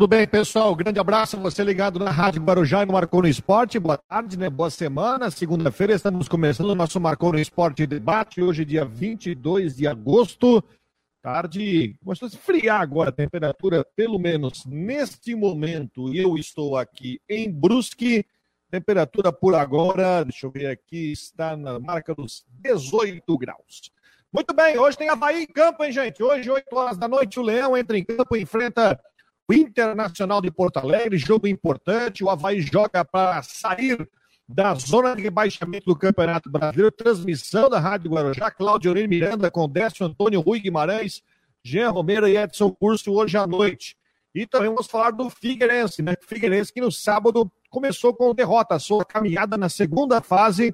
Tudo bem, pessoal? Grande abraço a você ligado na Rádio Guarujá e no Marcou no Esporte. Boa tarde, né? Boa semana. Segunda-feira estamos começando o nosso Marcou no Esporte debate. Hoje, dia 22 de agosto. Tarde começou a esfriar agora a temperatura, pelo menos neste momento. Eu estou aqui em Brusque. Temperatura por agora, deixa eu ver aqui, está na marca dos 18 graus. Muito bem, hoje tem Havaí em campo, hein, gente? Hoje, 8 horas da noite, o Leão entra em campo e enfrenta o Internacional de Porto Alegre, jogo importante. O Havaí joga para sair da zona de rebaixamento do Campeonato Brasileiro. Transmissão da Rádio Guarujá, Cláudio Aurélio Miranda com Décio Antônio Rui Guimarães, Jean Romero e Edson Curso hoje à noite. E também vamos falar do Figueirense, né? Figueirense que no sábado começou com derrota, sua caminhada na segunda fase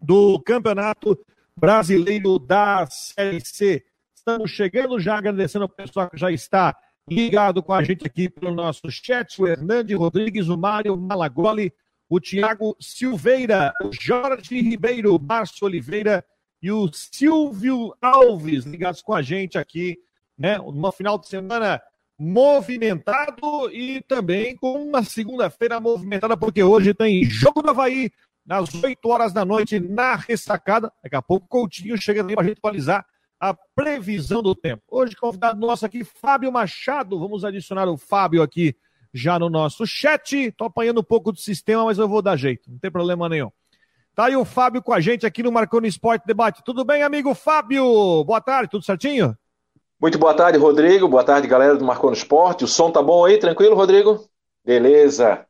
do Campeonato Brasileiro da Série C. Estamos chegando já, agradecendo ao pessoal que já está ligado com a gente aqui pelo nosso chat, o Hernande Rodrigues, o Mário Malagoli, o Tiago Silveira, o Jorge Ribeiro, o Márcio Oliveira e o Silvio Alves ligados com a gente aqui, né? Uma final de semana movimentado e também com uma segunda-feira movimentada, porque hoje tem Jogo do Havaí, às 8 horas da noite, na ressacada. Daqui a pouco o Coutinho chega aí para a gente atualizar a previsão do tempo. Hoje, convidado nosso aqui, Fábio Machado. Vamos adicionar o Fábio aqui já no nosso chat. Estou apanhando um pouco do sistema, mas eu vou dar jeito, não tem problema nenhum. Tá aí o Fábio com a gente aqui no Marconi Esporte Debate. Tudo bem, amigo Fábio? Boa tarde, tudo certinho? Muito boa tarde, Rodrigo. Boa tarde, galera do Marconi Esporte. O som tá bom aí? Tranquilo, Rodrigo? Beleza.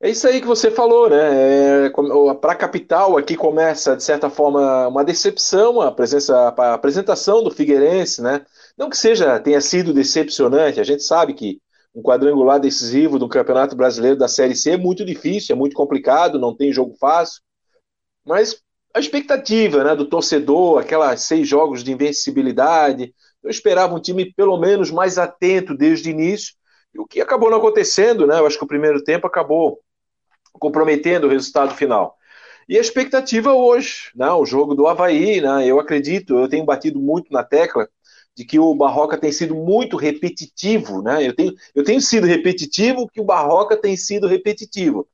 É isso aí que você falou, né? É, Para a capital aqui começa, de certa forma, uma decepção a, presença, a apresentação do Figueirense, né? Não que seja tenha sido decepcionante, a gente sabe que um quadrangular decisivo do Campeonato Brasileiro da Série C é muito difícil, é muito complicado, não tem jogo fácil. Mas a expectativa né, do torcedor, aquelas seis jogos de invencibilidade, eu esperava um time pelo menos mais atento desde o início, e o que acabou não acontecendo, né? Eu acho que o primeiro tempo acabou comprometendo o resultado final. E a expectativa hoje, né, o jogo do Havaí, né, eu acredito, eu tenho batido muito na tecla de que o Barroca tem sido muito repetitivo, né? Eu tenho, eu tenho sido repetitivo, que o Barroca tem sido repetitivo.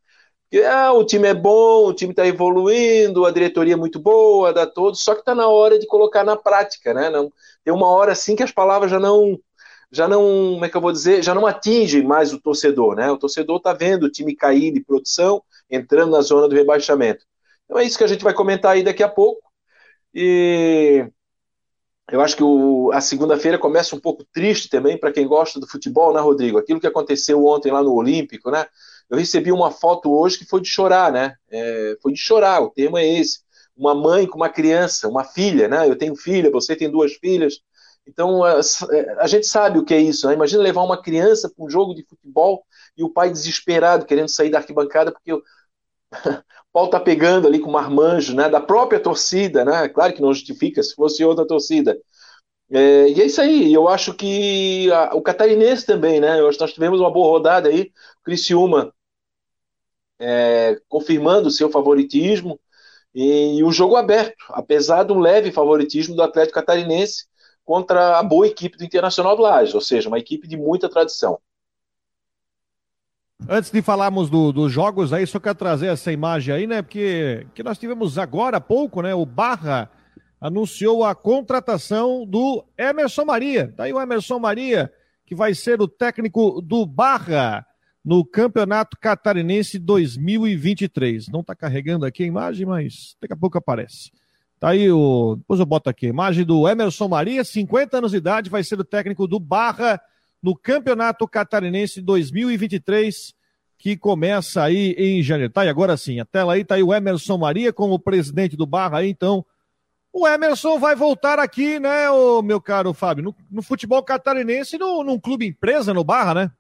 Que, ah, o time é bom, o time está evoluindo, a diretoria é muito boa, dá todos, só que está na hora de colocar na prática, né? Não, tem uma hora assim que as palavras já não já não, como é que eu vou dizer, já não atinge mais o torcedor, né? O torcedor está vendo o time cair de produção, entrando na zona do rebaixamento. Então é isso que a gente vai comentar aí daqui a pouco. E eu acho que o, a segunda-feira começa um pouco triste também para quem gosta do futebol, né, Rodrigo? Aquilo que aconteceu ontem lá no Olímpico, né? Eu recebi uma foto hoje que foi de chorar, né? É, foi de chorar, o termo é esse. Uma mãe com uma criança, uma filha, né? Eu tenho filha, você tem duas filhas. Então, a, a, gente sabe o que é isso. Né? Imagina levar uma criança para um jogo de futebol e o pai desesperado, querendo sair da arquibancada, porque o, pau está pegando ali com o marmanjo né? da própria torcida. Né? Claro que não justifica se fosse outra torcida. É, e é isso aí. Eu acho que a, o catarinense também, né? Eu acho que nós tivemos uma boa rodada aí. Criciúma é, confirmando o seu favoritismo. E, e o jogo aberto, apesar do leve favoritismo do Atlético Catarinense, contra a boa equipe do Internacional Lages, ou seja, uma equipe de muita tradição. Antes de falarmos do, dos jogos aí, só quero trazer essa imagem aí, né? Porque que nós tivemos agora há pouco, né? O Barra anunciou a contratação do Emerson Maria. Daí tá o Emerson Maria, que vai ser o técnico do Barra no Campeonato Catarinense 2023. Não está carregando aqui a imagem, mas daqui a pouco aparece. Tá aí o. Depois eu boto aqui. Imagem do Emerson Maria, 50 anos de idade, vai ser o técnico do Barra no Campeonato Catarinense 2023, que começa aí em janeiro. Tá, e agora sim, a tela aí tá aí o Emerson Maria como presidente do Barra aí, então. O Emerson vai voltar aqui, né, o meu caro Fábio, no, no futebol catarinense, no, num clube empresa no Barra, né?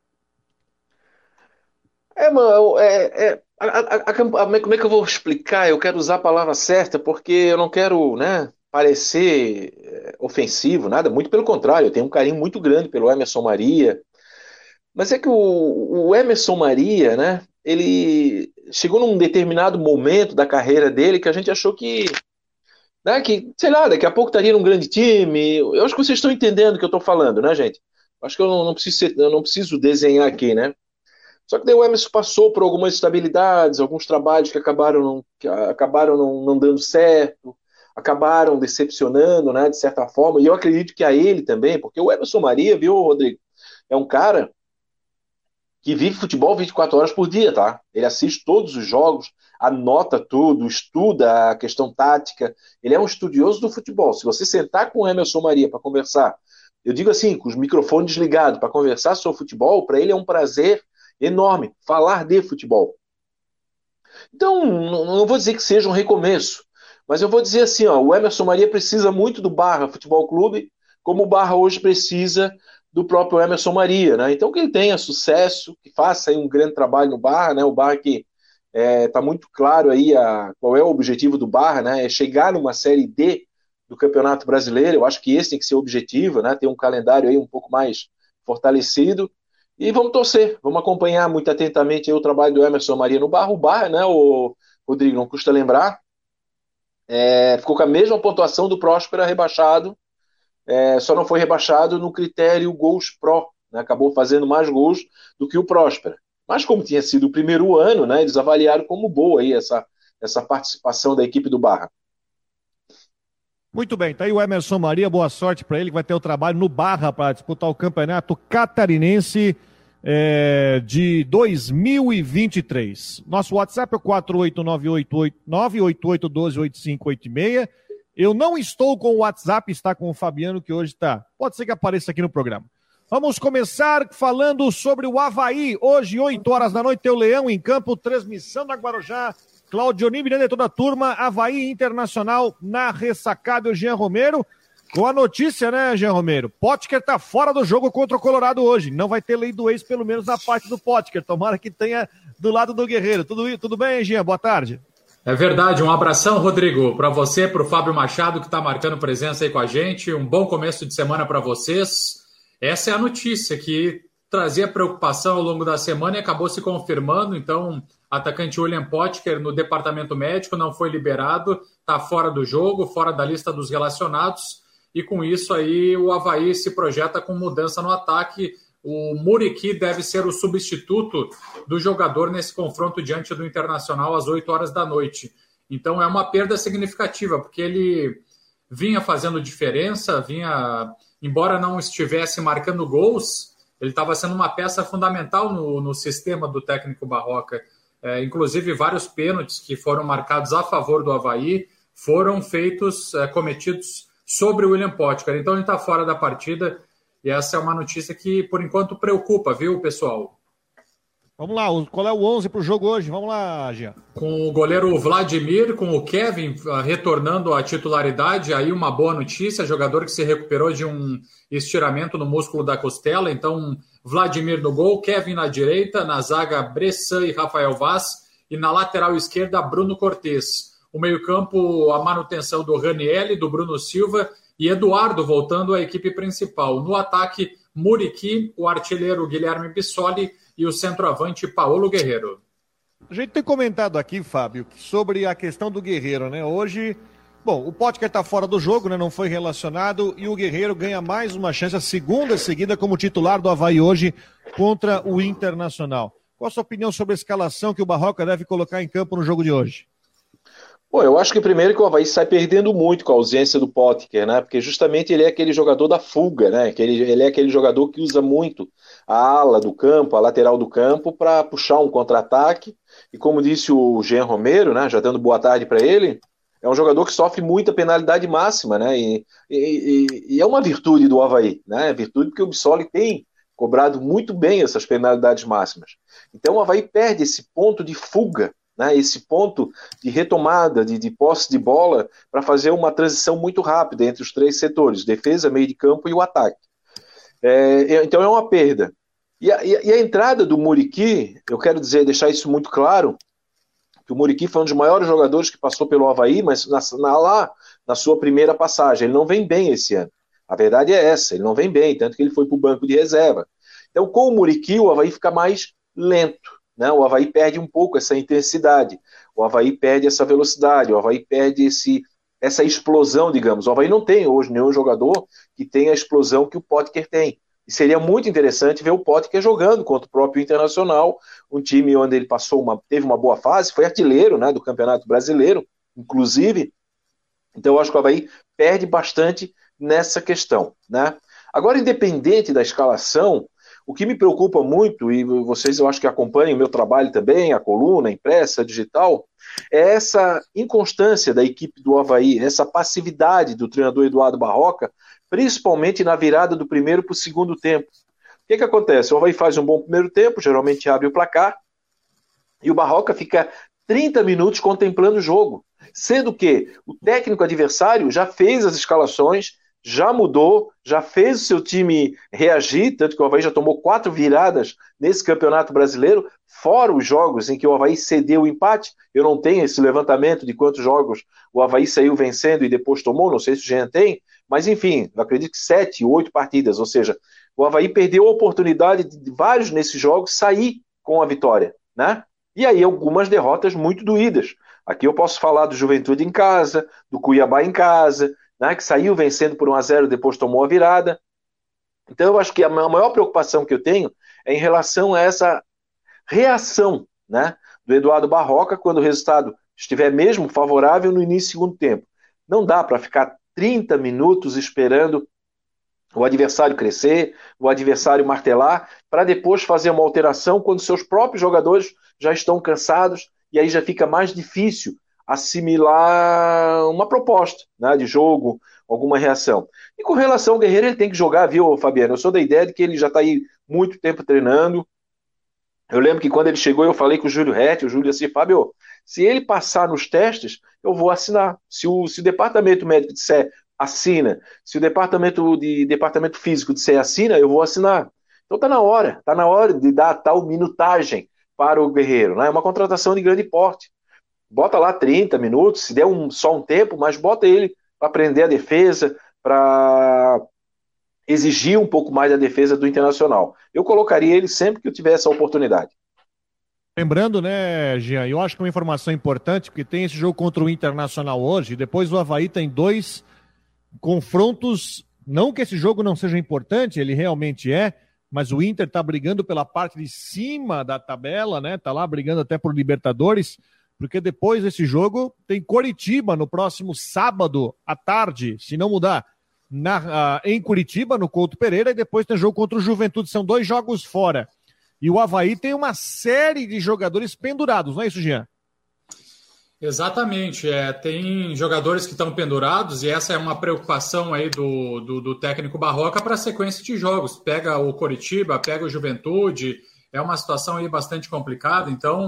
É, mano, é, é, a, a, a, como é que eu vou explicar? Eu quero usar a palavra certa porque eu não quero, né, parecer eh, ofensivo, nada, muito pelo contrário, eu tenho um carinho muito grande pelo Emerson Maria. Mas é que o, o Emerson Maria, né, ele chegou num determinado momento da carreira dele que a gente achou que, né, que, sei lá, daqui a pouco estaria num grande time. Eu acho que vocês estão entendendo o que eu estou falando, né, gente? Acho que eu não, não preciso ser, eu não preciso desenhar aqui, né? Só que daí o Emerson passou por algumas estabilidades, alguns trabalhos que acabaram não, que acabaram não, não dando certo, acabaram decepcionando, né, de certa forma, e eu acredito que a ele também, porque o Emerson Maria, viu, Rodrigo, é um cara que vive futebol 24 horas por dia, tá? Ele assiste todos os jogos, anota tudo, estuda a questão tática. Ele é um estudioso do futebol. Se você sentar com o Emerson Maria para conversar, eu digo assim, com os microfones desligados, para conversar sobre futebol, para ele é um prazer enorme falar de futebol. Então, não vou dizer que seja um recomeço, mas eu vou dizer assim, ó, o Emerson Maria precisa muito do Barra Futebol Clube, como o Barra hoje precisa do próprio Emerson Maria, né? Então que ele tenha sucesso, que faça um grande trabalho no Barra, né? O Barra que está é, tá muito claro aí a, qual é o objetivo do Barra, né? É chegar numa série D do Campeonato Brasileiro. Eu acho que esse tem que ser o objetivo, né? Ter um calendário aí um pouco mais fortalecido. E vamos torcer, vamos acompanhar muito atentamente o trabalho do Emerson Maria no Barra. O Barra, né? O Rodrigo, não custa lembrar, é, ficou com a mesma pontuação do Próspera rebaixado é, só não foi rebaixado no critério gols pró, né? acabou fazendo mais gols do que o Próspera. Mas como tinha sido o primeiro ano, né, eles avaliaram como boa aí essa, essa participação da equipe do Barra. Muito bem, tá aí o Emerson Maria, boa sorte para ele, que vai ter o trabalho no Barra para disputar o campeonato catarinense é, de 2023. Nosso WhatsApp é o 48988 eu não estou com o WhatsApp, está com o Fabiano, que hoje está. Pode ser que apareça aqui no programa. Vamos começar falando sobre o Havaí. Hoje, 8 horas da noite, tem o Leão em campo, transmissão da Guarujá. Claudio Miranda e toda a turma. Havaí Internacional na ressacada. O Jean Romero. Com a notícia, né, Jean Romero? Potker está fora do jogo contra o Colorado hoje. Não vai ter lei do ex, pelo menos na parte do Potker. Tomara que tenha do lado do Guerreiro. Tudo, tudo bem, Jean? Boa tarde. É verdade, um abração, Rodrigo, para você, para o Fábio Machado, que está marcando presença aí com a gente. Um bom começo de semana para vocês. Essa é a notícia que trazia preocupação ao longo da semana e acabou se confirmando. Então, atacante William Potker no departamento médico não foi liberado, está fora do jogo, fora da lista dos relacionados. E com isso aí o Havaí se projeta com mudança no ataque o Muriqui deve ser o substituto do jogador nesse confronto diante do Internacional às 8 horas da noite. Então é uma perda significativa, porque ele vinha fazendo diferença, vinha, embora não estivesse marcando gols, ele estava sendo uma peça fundamental no, no sistema do técnico Barroca. É, inclusive, vários pênaltis que foram marcados a favor do Havaí foram feitos, é, cometidos sobre o William Potker. Então ele está fora da partida e essa é uma notícia que, por enquanto, preocupa, viu, pessoal? Vamos lá, qual é o 11 para o jogo hoje? Vamos lá, Gia. Com o goleiro Vladimir, com o Kevin ah, retornando à titularidade, aí uma boa notícia, jogador que se recuperou de um estiramento no músculo da costela, então Vladimir no gol, Kevin na direita, na zaga Bressan e Rafael Vaz, e na lateral esquerda Bruno Cortes. O meio-campo, a manutenção do Raniel, do Bruno Silva e Eduardo voltando à equipe principal. No ataque, Muriqui, o artilheiro Guilherme Bissoli e o centroavante Paulo Guerreiro. A gente tem comentado aqui, Fábio, sobre a questão do Guerreiro, né? Hoje, bom, o Potker está fora do jogo, né? Não foi relacionado e o Guerreiro ganha mais uma chance, a segunda seguida como titular do Havaí hoje contra o Internacional. Qual a sua opinião sobre a escalação que o Barroca deve colocar em campo no jogo de hoje? Bom, eu acho que primeiro que o Havaí sai perdendo muito com a ausência do Potker, né? Porque justamente ele é aquele jogador da fuga, né? Ele, ele é aquele jogador que usa muito a ala do campo, a lateral do campo, para puxar um contra-ataque. E como disse o Jean Romero, né? Já dando boa tarde para ele, é um jogador que sofre muita penalidade máxima, né? E, e, e, é uma virtude do Havaí, né? Virtude porque o Bissoli tem cobrado muito bem essas penalidades máximas. Então o Havaí perde esse ponto de fuga né, esse ponto de retomada, de, de posse de bola, para fazer uma transição muito rápida entre os três setores, defesa, meio de campo e o ataque. É, então é uma perda. E a, e a, entrada do Muriqui, eu quero dizer, deixar isso muito claro, que o Muriqui foi um dos maiores jogadores que passou pelo Havaí, mas na, na, lá, na sua primeira passagem, ele não vem bem esse ano. A verdade é essa, ele não vem bem, tanto que ele foi para o banco de reserva. Então, com o Muriqui, o Havaí fica mais lento. Né? O Havaí perde um pouco essa intensidade, o Havaí perde essa velocidade, o Havaí perde esse, essa explosão, digamos. O Havaí não tem hoje nenhum jogador que tenha a explosão que o Potker tem. Seria muito interessante ver o Potker jogando contra o próprio Internacional, um time onde ele passou uma, teve uma boa fase, foi artilheiro né, do Campeonato Brasileiro, inclusive. Então eu acho que o Havaí perde bastante nessa questão. Né? Agora, independente da escalação, o que me preocupa muito, e vocês eu acho que acompanham o meu trabalho também, a coluna, a impressa, a digital, é essa inconstância da equipe do Havaí, essa passividade do treinador Eduardo Barroca, principalmente na virada do primeiro para o segundo tempo. O que, que acontece? O Havaí faz um bom primeiro tempo, geralmente abre o placar, e o Barroca fica 30 minutos contemplando o jogo, sendo que o técnico adversário já fez as escalações, já mudou, já fez o seu time reagir, tanto que o Havaí já tomou quatro viradas nesse campeonato brasileiro, fora os jogos em que o Havaí cedeu o empate. Eu não tenho esse levantamento de quantos jogos o Havaí saiu vencendo e depois tomou, não sei se o Jean tem, mas enfim, acredito que sete, oito partidas, ou seja, o Havaí perdeu a oportunidade de vários nesses jogos sair com a vitória, né? E aí algumas derrotas muito doídas. Aqui eu posso falar do Juventude em casa, do Cuiabá em casa, né, que saiu vencendo por 1 a 0 depois tomou a virada. Então eu acho que a maior preocupação que eu tenho é em relação a essa reação né, do Eduardo Barroca quando o resultado estiver mesmo favorável no início do segundo tempo. Não dá para ficar 30 minutos esperando o adversário crescer, o adversário martelar, para depois fazer uma alteração quando seus próprios jogadores já estão cansados e aí já fica mais difícil assimilar uma proposta né, de jogo, alguma reação. E com relação ao Guerreiro, ele tem que jogar, viu, Fabiano? Eu sou da ideia de que ele já está aí muito tempo treinando. Eu lembro que quando ele chegou, eu falei com o Júlio Rett, o Júlio assim, Fábio, se ele passar nos testes, eu vou assinar. Se o, se o departamento médico disser assina, se o departamento de departamento físico disser assina, eu vou assinar. Então tá na hora, tá na hora de dar tal minutagem para o Guerreiro, né? É uma contratação de grande porte bota lá 30 minutos, se der um, só um tempo, mas bota ele para aprender a defesa, para exigir um pouco mais da defesa do Internacional. Eu colocaria ele sempre que eu tivesse a oportunidade. Lembrando, né, Jean, eu acho que uma informação importante, porque tem esse jogo contra o Internacional hoje, depois o Havaí tem dois confrontos, não que esse jogo não seja importante, ele realmente é, mas o Inter está brigando pela parte de cima da tabela, né, tá lá brigando até por Libertadores, porque depois desse jogo tem Coritiba no próximo sábado à tarde, se não mudar, na, uh, em Curitiba, no Couto Pereira, e depois tem jogo contra o Juventude. São dois jogos fora. E o Havaí tem uma série de jogadores pendurados, não é isso, Jean? Exatamente, é, tem jogadores que estão pendurados e essa é uma preocupação aí do, do, do técnico Barroca para a sequência de jogos. Pega o Coritiba, pega o Juventude, é uma situação aí bastante complicada, então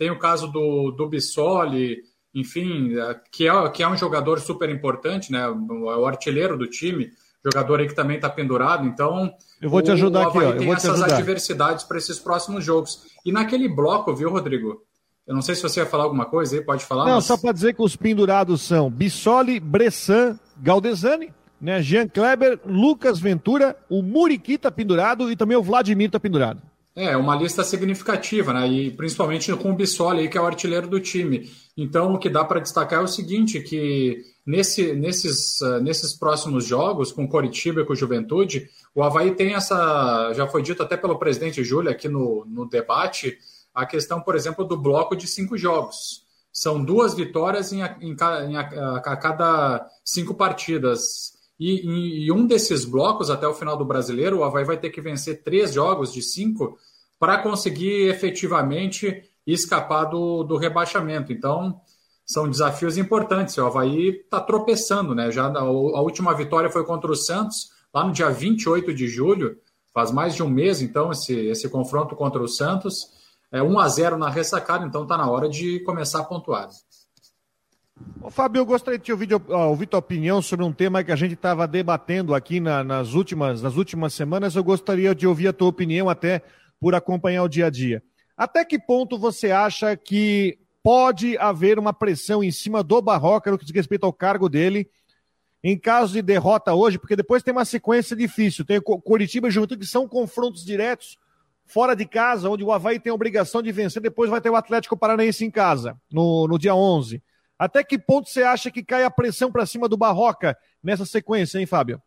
tem o caso do, do Bissoli, enfim, é, que é, que é um jogador super importante, né? O artilheiro do time, jogador aí que também está pendurado. Então, eu vou te ajudar o aqui. Ó, tem essas adversidades para esses próximos jogos. E naquele bloco, viu, Rodrigo? Eu não sei se você ia falar alguma coisa aí, pode falar. Não, mas... só para dizer que os pendurados são Bissoli, Bressan, Galdesani, né? Jean Kleber, Lucas Ventura, o Muriqui tá pendurado e também o Vladimir tá pendurado. É, uma lista significativa, né? E principalmente com o Bissoli, que é o artilheiro do time. Então, o que dá para destacar é o seguinte, que nesse, nesses, uh, nesses próximos jogos, com Coritiba e com Juventude, o Havaí tem essa, já foi dito até pelo presidente Júlio aqui no, no debate, a questão, por exemplo, do bloco de cinco jogos. São duas vitórias em, em, em a, a cada cinco partidas. E, e, um desses blocos, até o final do brasileiro, o Havaí vai ter que vencer três jogos de cinco para conseguir efetivamente escapar do, do rebaixamento. Então, são desafios importantes. O Havaí está tropeçando, né? Já a, a, última vitória foi contra o Santos, lá no dia 28 de julho, faz mais de um mês, então, esse, esse confronto contra o Santos. É 1 a 0 na ressacada, então está na hora de começar a pontuar. Ô, Fábio, eu gostaria de ouvir, ouvir tua opinião sobre um tema que a gente estava debatendo aqui na, nas, últimas, nas últimas semanas. Eu gostaria de ouvir a tua opinião até por acompanhar o dia a dia. Até que ponto você acha que pode haver uma pressão em cima do Barroca no que diz respeito ao cargo dele, em caso de derrota hoje, porque depois tem uma sequência difícil. Tem Curitiba e Juventude, que são confrontos diretos fora de casa, onde o Havaí tem a obrigação de vencer, depois vai ter o Atlético Paranaense em casa, no, no dia 11. Até que ponto você acha que cai a pressão para cima do Barroca nessa sequência, hein, Fábio?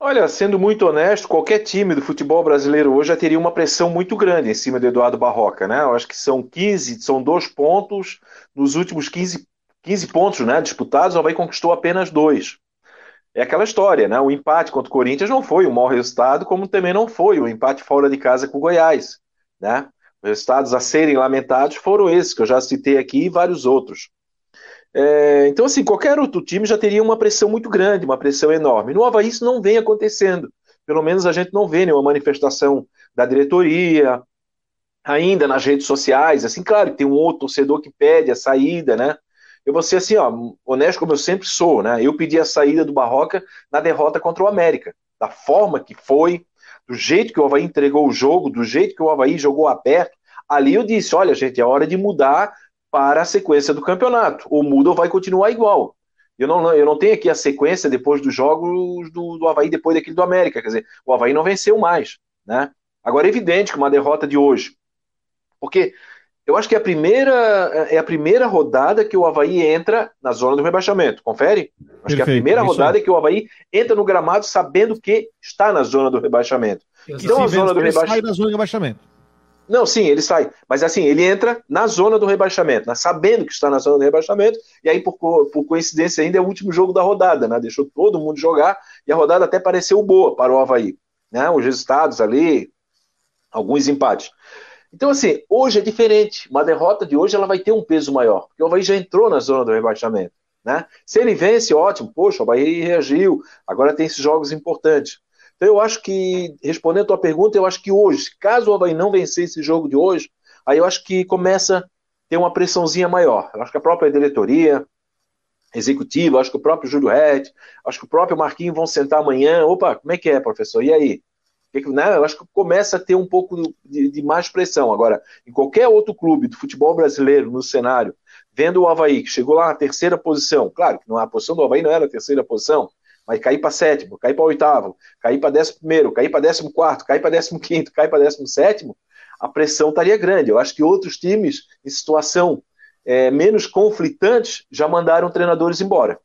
Olha, sendo muito honesto, qualquer time do futebol brasileiro hoje já teria uma pressão muito grande em cima do Eduardo Barroca, né? Eu acho que são 15, são dois pontos, nos últimos 15, 15 pontos né, disputados, o Havaí conquistou apenas dois. É aquela história, né? O empate contra o Corinthians não foi um mau resultado, como também não foi o empate fora de casa com o Goiás, né? Os resultados a serem lamentados foram esses, que eu já citei aqui, e vários outros. É, então, assim, qualquer outro time já teria uma pressão muito grande, uma pressão enorme. No Havaí isso não vem acontecendo. Pelo menos a gente não vê nenhuma manifestação da diretoria, ainda nas redes sociais. Assim, claro, tem um outro torcedor que pede a saída, né? Eu vou ser assim, ó, honesto como eu sempre sou, né? Eu pedi a saída do Barroca na derrota contra o América. Da forma que foi, do jeito que o Havaí entregou o jogo, do jeito que o Havaí jogou aberto, ali eu disse: olha, gente, é hora de mudar para a sequência do campeonato. O muda vai continuar igual. Eu não, eu não tenho aqui a sequência depois dos jogos do, do Havaí, depois daquele do América. Quer dizer, o Havaí não venceu mais. Né? Agora é evidente que uma derrota de hoje. Porque eu acho que é a primeira, é a primeira rodada que o Havaí entra na zona do rebaixamento. Confere? Acho Perfeito, que é a primeira rodada que o Havaí entra no gramado sabendo que está na zona do rebaixamento. Então a zona do rebaixamento. Sai da zona do rebaixamento. Não, sim, ele sai. Mas assim, ele entra na zona do rebaixamento, né? sabendo que está na zona do rebaixamento, e aí, por, por coincidência, ainda é o último jogo da rodada, né? Deixou todo mundo jogar, e a rodada até pareceu boa para o Havaí. Né? Os resultados ali, alguns empates. Então, assim, hoje é diferente. Uma derrota de hoje ela vai ter um peso maior, porque o Havaí já entrou na zona do rebaixamento. Né? Se ele vence, ótimo, poxa, o Havaí reagiu, agora tem esses jogos importantes. Então eu acho que, respondendo a tua pergunta, eu acho que hoje, caso o Havaí não vencer esse jogo de hoje, aí eu acho que começa a ter uma pressãozinha maior. Eu acho que a própria diretoria executiva, acho que o próprio Júlio Red, acho que o próprio Marquinhos vão sentar amanhã, opa, como é que é, professor? E aí? Né? Eu acho que começa a ter um pouco de, de mais pressão. Agora, em qualquer outro clube do futebol brasileiro no cenário, vendo o Havaí, que chegou lá na terceira posição, claro que não, a posição do Havaí não era a terceira posição, mas cair para sétimo, cair para oitavo, cair para décimo primeiro, cair para décimo quarto, cair para décimo quinto, cair para décimo sétimo, a pressão estaria grande. Eu acho que outros times em situação é, menos conflitantes já mandaram treinadores embora.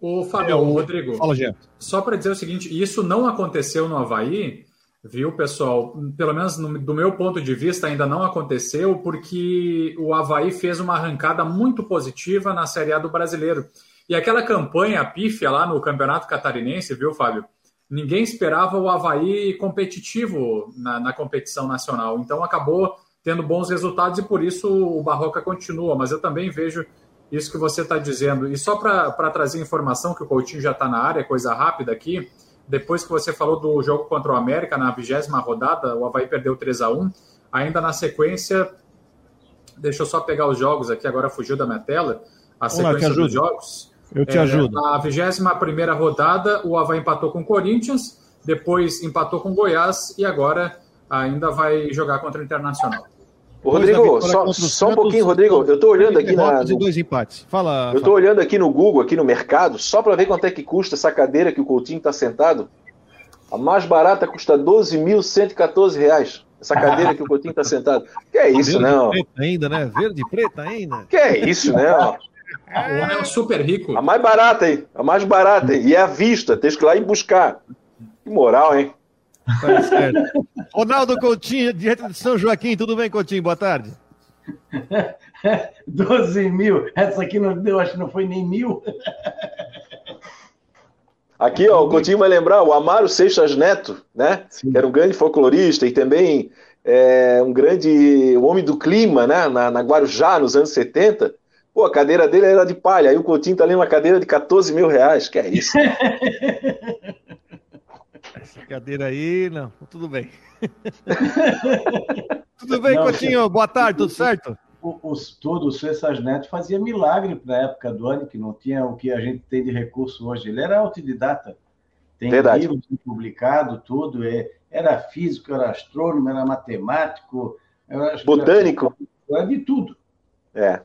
O Fábio, é, o Rodrigo, Fala, só para dizer o seguinte, isso não aconteceu no Havaí, viu, pessoal? Pelo menos no, do meu ponto de vista ainda não aconteceu, porque o Havaí fez uma arrancada muito positiva na Série A do Brasileiro. E aquela campanha pífia lá no Campeonato Catarinense, viu, Fábio? Ninguém esperava o Havaí competitivo na, na competição nacional. Então acabou tendo bons resultados e por isso o Barroca continua. Mas eu também vejo isso que você está dizendo. E só para trazer informação, que o Coutinho já está na área, coisa rápida aqui. Depois que você falou do jogo contra o América, na vigésima rodada, o Havaí perdeu 3 a 1 Ainda na sequência, deixa eu só pegar os jogos aqui, agora fugiu da minha tela. A sequência dos jogos. Eu te é, ajudo. Na 21 rodada, o Havaí empatou com o Corinthians, depois empatou com o Goiás e agora ainda vai jogar contra o Internacional. Ô, Rodrigo, só, só um pouquinho, Rodrigo. Eu estou olhando aqui na. No... dois empates. Fala. Eu estou olhando aqui no Google, aqui no mercado, só para ver quanto é que custa essa cadeira que o Coutinho está sentado. A mais barata custa 12.114 reais. Essa cadeira que o Coutinho está sentado. Que é isso, Verde não? Preta ainda, né? Verde preta ainda. Que é isso, né? A é super rico. A mais barata, hein? A mais barata, hein? E é à vista, tem que ir lá e buscar. Que moral, hein? Tá certo. Ronaldo Coutinho, direto de São Joaquim. Tudo bem, Coutinho? Boa tarde. 12 mil. Essa aqui não deu, acho que não foi nem mil. Aqui, ó, o Coutinho vai lembrar o Amaro Seixas Neto, né? Sim. Que era um grande folclorista e também é, um grande homem do clima, né? Na, na Guarujá, nos anos 70. Pô, a cadeira dele era de palha, aí o Coutinho tá ali numa cadeira de 14 mil reais, que é isso? Essa cadeira aí, não, tudo bem. tudo bem, não, Coutinho? Boa tarde, tudo certo? Os, todos, o César Neto fazia milagre na época do ano, que não tinha o que a gente tem de recurso hoje. Ele era autodidata. Tem Verdade. livros publicado, tudo. É, era físico, era astrônomo, era matemático. Era, Botânico. Era, era de tudo. É.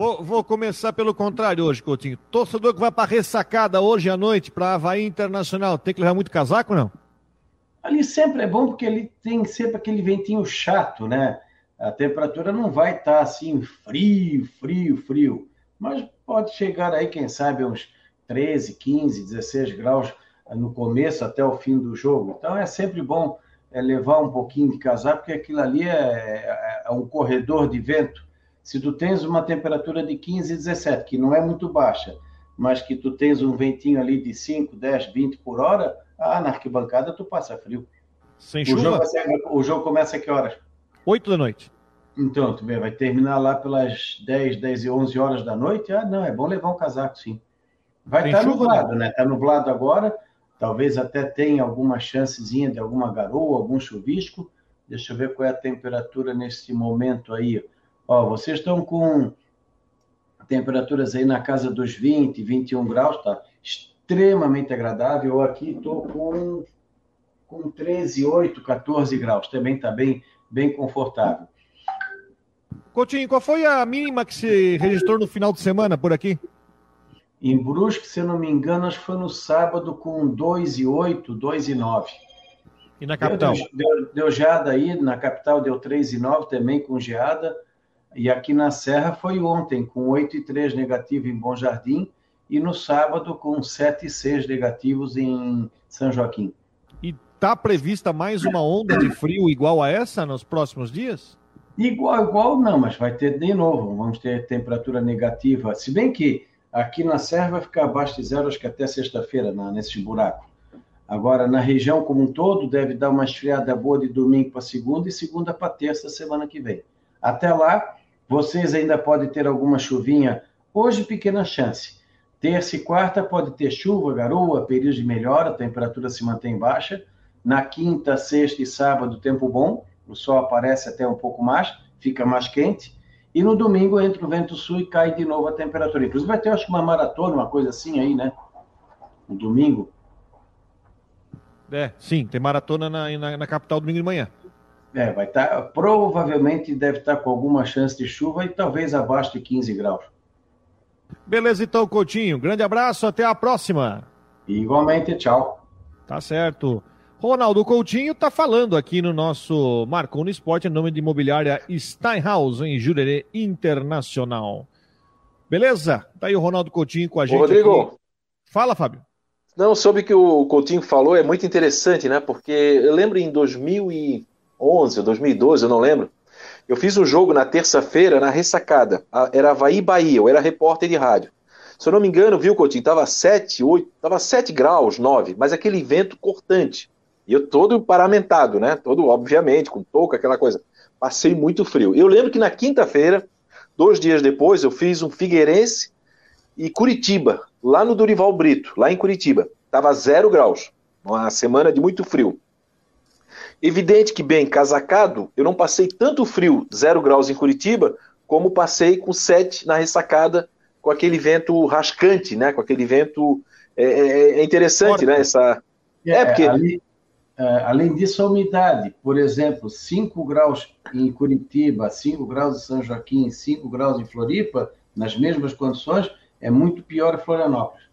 Vou, vou, começar pelo contrário hoje, Coutinho. Torcedor que vai para ressacada hoje à noite para Havaí Internacional, tem que levar muito casaco não? Ali sempre é bom porque ele tem sempre aquele ventinho chato, né? A temperatura não vai estar tá assim frio, frio, frio. Mas pode chegar aí, quem sabe, uns 13, 15, 16 graus. no começo até o fim do jogo. Então é sempre bom é, levar um pouquinho de casaco, porque aquilo ali é, é, é, um corredor de vento. Se tu tens uma temperatura de 15, 17, que não é muito baixa, mas que tu tens um ventinho ali de 5, 10, 20 por hora, ah, na arquibancada tu passa frio. Sem o chuva? Jogo, o jogo começa a que horas? 8 da noite. Então, tu vai terminar lá pelas 10, 10 e 11 horas da noite? Ah, não, é bom levar um casaco, sim. Vai estar tá nublado, né? Está nublado agora, talvez até tenha alguma chancezinha de alguma garoa, algum chuvisco. Deixa eu ver qual é a temperatura nesse momento aí. Ó, vocês estão com temperaturas aí na casa dos 20, 21 graus, tá? Extremamente agradável. Eu aqui estou com, com 13, 8, 14 graus. Também está bem, bem confortável. Coutinho, qual foi a mínima que se registrou no final de semana por aqui? Em Brusque, se eu não me engano, acho que foi no sábado com 2 e 8, 2 e 9. E na capital? Deu, deu, deu geada aí, na capital deu 3 e 9 também com geada. E aqui na Serra foi ontem, com 8 e 3 negativo em Bom Jardim, e no sábado com 7 e 6 negativos em São Joaquim. E está prevista mais uma onda de frio igual a essa nos próximos dias? Igual, igual não, mas vai ter de novo, vamos ter temperatura negativa. Se bem que aqui na Serra vai ficar abaixo de zero, acho que até sexta-feira, nesse buraco. Agora, na região como um todo, deve dar uma esfriada boa de domingo para segunda e segunda para terça, semana que vem. Até lá, vocês ainda podem ter alguma chuvinha. Hoje, pequena chance. Terça e quarta pode ter chuva, garoa, período de melhora, a temperatura se mantém baixa. Na quinta, sexta e sábado, tempo bom o sol aparece até um pouco mais, fica mais quente, e no domingo entra o vento sul e cai de novo a temperatura. Inclusive vai ter, acho que uma maratona, uma coisa assim aí, né? No domingo. É, sim, tem maratona na, na, na capital domingo de manhã. É, vai estar, tá, provavelmente deve estar tá com alguma chance de chuva e talvez abaixo de 15 graus. Beleza, então, Coutinho. Grande abraço, até a próxima. igualmente, tchau. Tá certo. Ronaldo Coutinho está falando aqui no nosso Marcou no Esporte, em nome de imobiliária Steinhaus, em Jurerê Internacional. Beleza? Tá aí o Ronaldo Coutinho com a gente. Ô, Rodrigo. Aqui. Fala, Fábio. Não, sobre o que o Coutinho falou, é muito interessante, né? Porque eu lembro em 2011 ou 2012, eu não lembro. Eu fiz um jogo na terça-feira na ressacada. Era Havaí Bahia, eu era repórter de rádio. Se eu não me engano, viu, Coutinho? Tava 7, 8, tava 7 graus, 9, mas aquele vento cortante. E eu todo paramentado, né? Todo, obviamente, com touca, aquela coisa. Passei muito frio. Eu lembro que na quinta-feira, dois dias depois, eu fiz um Figueirense e Curitiba, lá no Dorival Brito, lá em Curitiba. Tava zero graus. Uma semana de muito frio. Evidente que, bem casacado, eu não passei tanto frio, zero graus em Curitiba, como passei com sete na ressacada, com aquele vento rascante, né? Com aquele vento. É, é, é interessante, né? Essa. É, é porque. Ali, é, além disso, a umidade, por exemplo, 5 graus em Curitiba, 5 graus em São Joaquim, 5 graus em Floripa, nas mesmas condições, é muito pior em Florianópolis.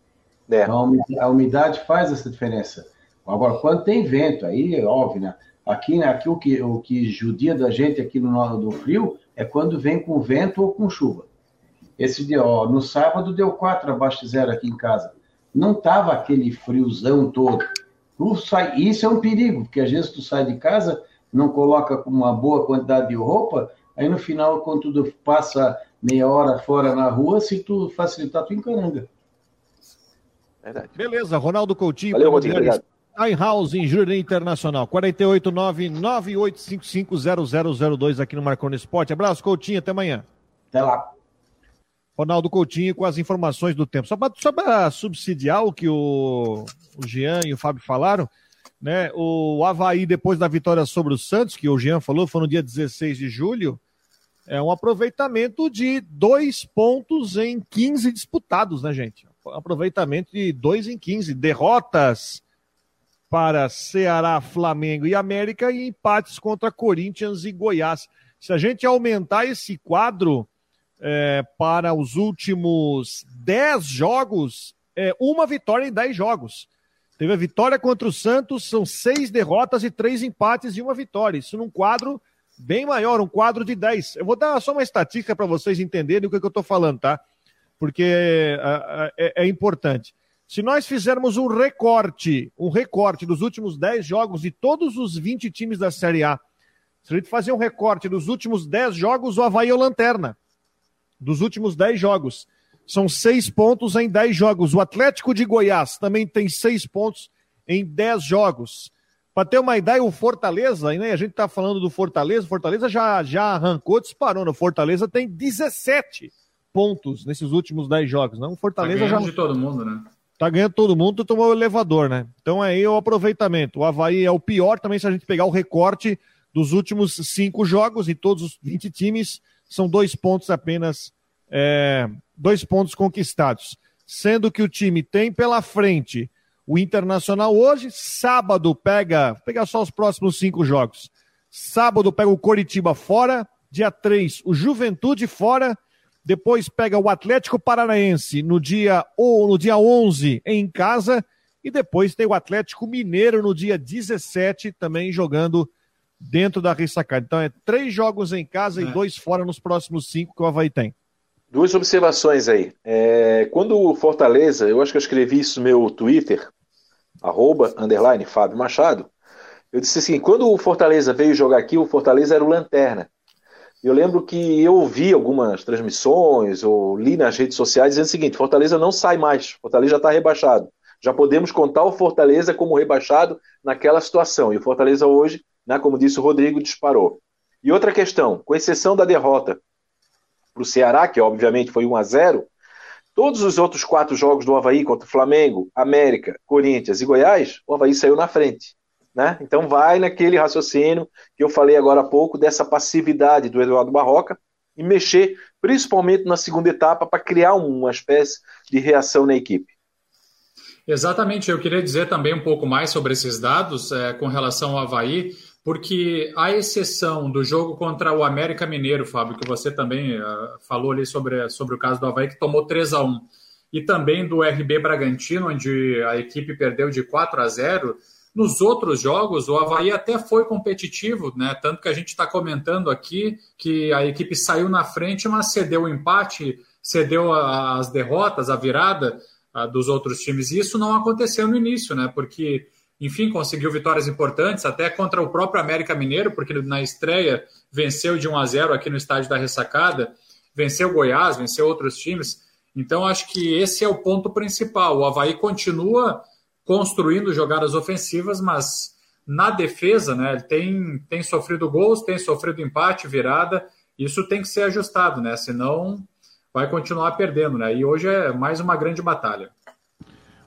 É. Então, a umidade faz essa diferença. Agora, quando tem vento, aí é óbvio, né? Aqui, né, aqui o, que, o que judia da gente aqui no do frio é quando vem com vento ou com chuva. Esse dia, ó, no sábado deu 4 abaixo de zero aqui em casa. Não tava aquele friozão todo. Sai, isso é um perigo, porque às vezes tu sai de casa, não coloca com uma boa quantidade de roupa, aí no final, quando tu passa meia hora fora na rua, se tu facilitar, tu encaranga. Verdade. Beleza, Ronaldo Coutinho. Valeu, Rodrigo, obrigado. Em Júri Internacional, 489-9855-0002 aqui no Marconi Esporte. Abraço, Coutinho, até amanhã. Até lá. Ronaldo Coutinho com as informações do tempo. Só para subsidiar o que o, o Jean e o Fábio falaram, né? O Havaí, depois da vitória sobre o Santos, que o Jean falou, foi no dia 16 de julho, é um aproveitamento de dois pontos em 15 disputados, né, gente? Aproveitamento de dois em 15. Derrotas para Ceará, Flamengo e América e empates contra Corinthians e Goiás. Se a gente aumentar esse quadro é, para os últimos 10 jogos, é, uma vitória em 10 jogos. Teve a vitória contra o Santos, são seis derrotas e três empates e uma vitória. Isso num quadro bem maior, um quadro de 10. Eu vou dar só uma estatística para vocês entenderem o que, que eu estou falando, tá? Porque é, é, é, importante. Se nós fizermos um recorte, um recorte dos últimos 10 jogos de todos os 20 times da Série A, se a gente fazer um recorte dos últimos 10 jogos, o Havaí é o lanterna. Dos últimos 10 jogos. São seis pontos em 10 jogos. O Atlético de Goiás também tem seis pontos em 10 jogos. Para ter uma ideia, o Fortaleza, né, a gente está falando do Fortaleza, o Fortaleza já, já arrancou, disparou. O Fortaleza tem 17 pontos nesses últimos 10 jogos. Não? O Fortaleza tá já. de todo mundo, né? Tá ganhando todo mundo, tomou o elevador, né? Então aí é o aproveitamento. O Havaí é o pior também se a gente pegar o recorte dos últimos cinco jogos e todos os 20 times são dois pontos apenas, é, dois pontos conquistados. Sendo que o time tem pela frente o Internacional hoje, sábado pega, pega só os próximos cinco jogos. Sábado pega o Coritiba fora, dia 3 o Juventude fora, depois pega o Atlético Paranaense no dia ou no dia 11 em casa e depois tem o Atlético Mineiro no dia 17 também jogando dentro da ressacada. Então é três jogos em casa é. e dois fora nos próximos cinco que o Havaí tem. Duas observações aí. É, quando o Fortaleza, eu acho que eu escrevi isso no meu Twitter, arroba, underline, Fábio Machado, eu disse assim, quando o Fortaleza veio jogar aqui, o Fortaleza era o Lanterna. Eu lembro que eu ouvi algumas transmissões ou li nas redes sociais dizendo o seguinte, Fortaleza não sai mais, Fortaleza já está rebaixado. Já podemos contar o Fortaleza como rebaixado naquela situação. E o Fortaleza hoje né, como disse o Rodrigo, disparou. E outra questão, com exceção da derrota para o Ceará, que obviamente foi 1 a 0 todos os outros quatro jogos do Havaí contra o Flamengo, América, Corinthians e Goiás, o Havaí saiu na frente. Né? Então vai naquele raciocínio que eu falei agora há pouco, dessa passividade do Eduardo Barroca, e mexer principalmente na segunda etapa para criar uma espécie de reação na equipe. Exatamente, eu queria dizer também um pouco mais sobre esses dados é, com relação ao Havaí porque a exceção do jogo contra o América Mineiro, Fábio, que você também uh, falou ali sobre, sobre o caso do Havaí, que tomou 3 a 1 e também do RB Bragantino, onde a equipe perdeu de 4 a 0 nos outros jogos, o Havaí até foi competitivo, né? Tanto que a gente está comentando aqui que a equipe saiu na frente, mas cedeu o empate, cedeu as derrotas, a virada dos outros times. E isso não aconteceu no início, né? Porque enfim, conseguiu vitórias importantes, até contra o próprio América Mineiro, porque na estreia venceu de 1 a 0 aqui no estádio da Ressacada, venceu Goiás, venceu outros times. Então, acho que esse é o ponto principal. O Havaí continua construindo jogadas ofensivas, mas na defesa, né, ele tem, tem sofrido gols, tem sofrido empate, virada. Isso tem que ser ajustado, né? Senão vai continuar perdendo, né? E hoje é mais uma grande batalha.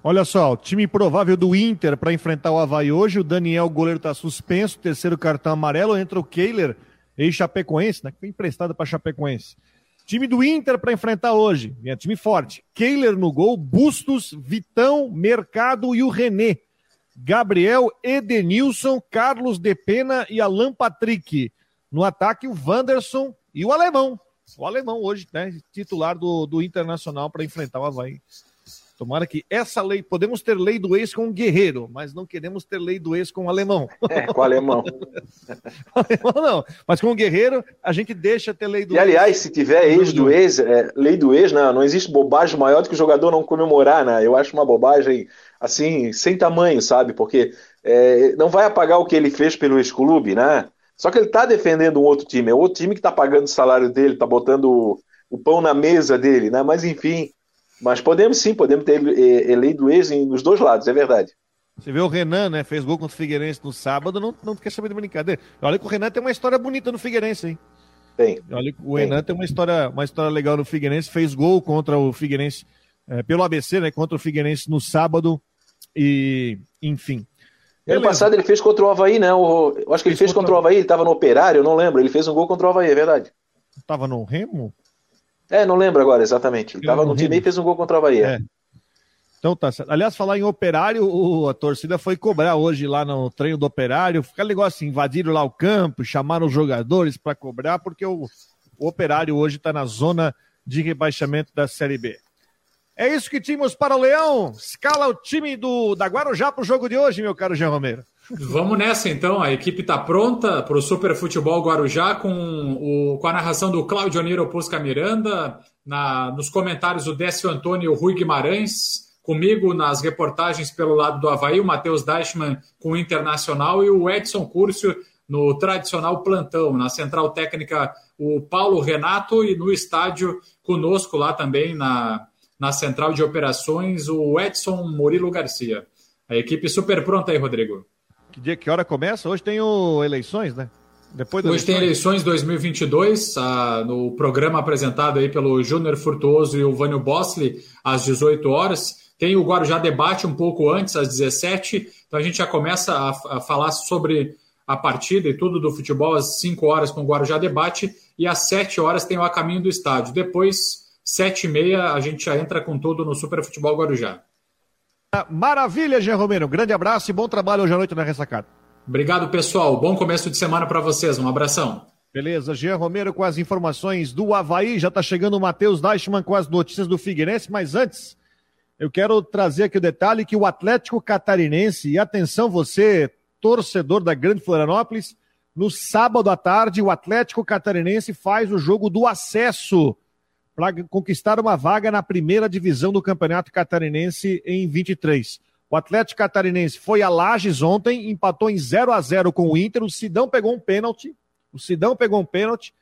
Olha só, o time provável do Inter para enfrentar o Havaí hoje. O Daniel, goleiro, está suspenso. Terceiro cartão amarelo. Entra o Keiler, ex-Chapecoense, né? Que foi emprestado para Chapecoense. Time do Inter para enfrentar hoje. É time forte. Keiler no gol. Bustos, Vitão, Mercado e o René. Gabriel, Edenilson, Carlos De Pena e Alan Patrick. No ataque, o Wanderson e o Alemão. O Alemão hoje, né? Titular do, do Internacional para enfrentar o Havaí. Tomara que essa lei, podemos ter lei do ex com o guerreiro, mas não queremos ter lei do ex com o alemão. É, com o alemão. alemão não, mas com o guerreiro a gente deixa ter lei do e, ex. E aliás, se tiver ex do ex, é, lei do ex, não, não existe bobagem maior do que o jogador não comemorar, né? Eu acho uma bobagem, assim, sem tamanho, sabe? Porque é, não vai apagar o que ele fez pelo ex-clube, né? Só que ele está defendendo um outro time, é outro time que está pagando o salário dele, está botando o, o pão na mesa dele, né? Mas enfim, mas podemos sim, podemos ter eleito ex nos dois lados, é verdade. Você vê o Renan, né? Fez gol contra o Figueirense no sábado, não, não quer saber de brincadeira. Olha que o Renan tem uma história bonita no Figueirense, hein? Tem. Olha o tem. Renan tem uma história, uma história legal no Figueirense, fez gol contra o Figueirense, é, pelo ABC, né? Contra o Figueirense no sábado. E, enfim. Ano passado ele fez contra o Havaí, né? O, eu acho que ele fez, fez contra... contra o Havaí, ele estava no Operário, eu não lembro. Ele fez um gol contra o Havaí, é verdade. Estava no Remo? É, não lembro agora exatamente. Ele estava no time e fez um gol contra a Bahia. É. Então tá certo. Aliás, falar em operário, o, a torcida foi cobrar hoje lá no treino do operário. Fica legal assim, invadiram lá o campo, chamaram os jogadores para cobrar, porque o, o operário hoje está na zona de rebaixamento da Série B. É isso que tínhamos para o Leão. Escala o time do, da Guarujá para o jogo de hoje, meu caro Jean Romero. Vamos nessa então. A equipe está pronta para o Super Futebol Guarujá com, o, com a narração do Claudio Niro Pusca Miranda, na, nos comentários o Décio Antônio Rui Guimarães, Comigo nas reportagens pelo lado do Havaí, o Matheus Deichmann com o Internacional e o Edson Curcio no tradicional plantão. Na central técnica, o Paulo Renato e no estádio conosco lá também na, na central de operações, o Edson Murilo Garcia. A equipe super pronta aí, Rodrigo. Que dia, que hora começa? Hoje tem o eleições, né? Depois Hoje eleições. tem eleições 2022, ah, no programa apresentado aí pelo Júnior Furtuoso e o Vânio Bosley, às 18 horas. Tem o Guarujá Debate um pouco antes, às 17 Então a gente já começa a, a falar sobre a partida e tudo do futebol às 5 horas com o Guarujá Debate. E às 7 horas tem o A Caminho do Estádio. Depois, 7 e meia, a gente já entra com tudo no Super Futebol Guarujá. Maravilha, Jean Romero. Grande abraço e bom trabalho hoje à noite na Ressacada. Obrigado, pessoal. Bom começo de semana para vocês. Um abração. Beleza, Jean Romero com as informações do Havaí. Já está chegando o Matheus Deichmann com as notícias do Figueirense, mas antes, eu quero trazer aqui o detalhe que o Atlético Catarinense, e atenção você, torcedor da Grande Florianópolis, no sábado à tarde, o Atlético Catarinense faz o jogo do acesso para conquistar uma vaga na primeira divisão do Campeonato Catarinense em 23. O Atlético Catarinense foi a Lages ontem, empatou em 0 a 0 com o Inter. O Sidão pegou um pênalti. O Sidão pegou um pênalti.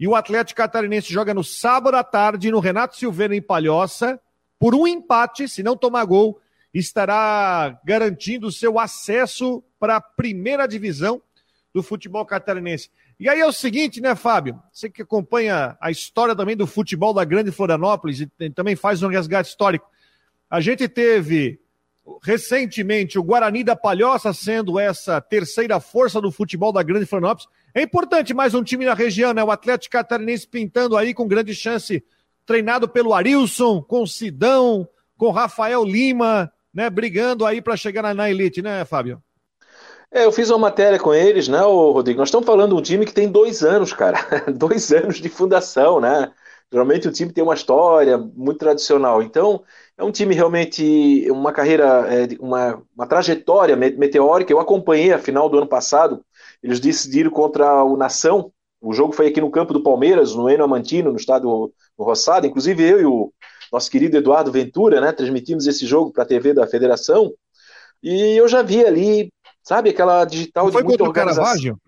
E o Atlético Catarinense joga no sábado à tarde no Renato Silveira em Palhoça. Por um empate, se não tomar gol, estará garantindo seu acesso para a primeira divisão do futebol catarinense. E aí é o seguinte, né, Fábio? Você que acompanha a história também do futebol da Grande Florianópolis e também faz um resgate histórico. A gente teve recentemente o Guarani da Palhoça sendo essa terceira força do futebol da Grande Florianópolis. É importante mais um time na região, né? O Atlético Catarinense pintando aí com grande chance, treinado pelo Arilson, com Sidão, com Rafael Lima, né? Brigando aí para chegar na, na, elite, né, Fábio? É, eu fiz uma matéria com eles, né, Rodrigo? Nós estamos falando de um time que tem dois anos, cara. dois anos de fundação, né? Geralmente o time tem uma história muito tradicional. Então, é um time realmente, uma carreira, é, uma, uma trajetória meteórica. Eu acompanhei a final do ano passado. Eles decidiram contra o Nação. O jogo foi aqui no campo do Palmeiras, no Eno Amantino, no estado no Roçado. Inclusive eu e o nosso querido Eduardo Ventura, né, transmitimos esse jogo para a TV da Federação. E eu já vi ali, sabe, aquela digital não de foi muita organização. Caravaggio?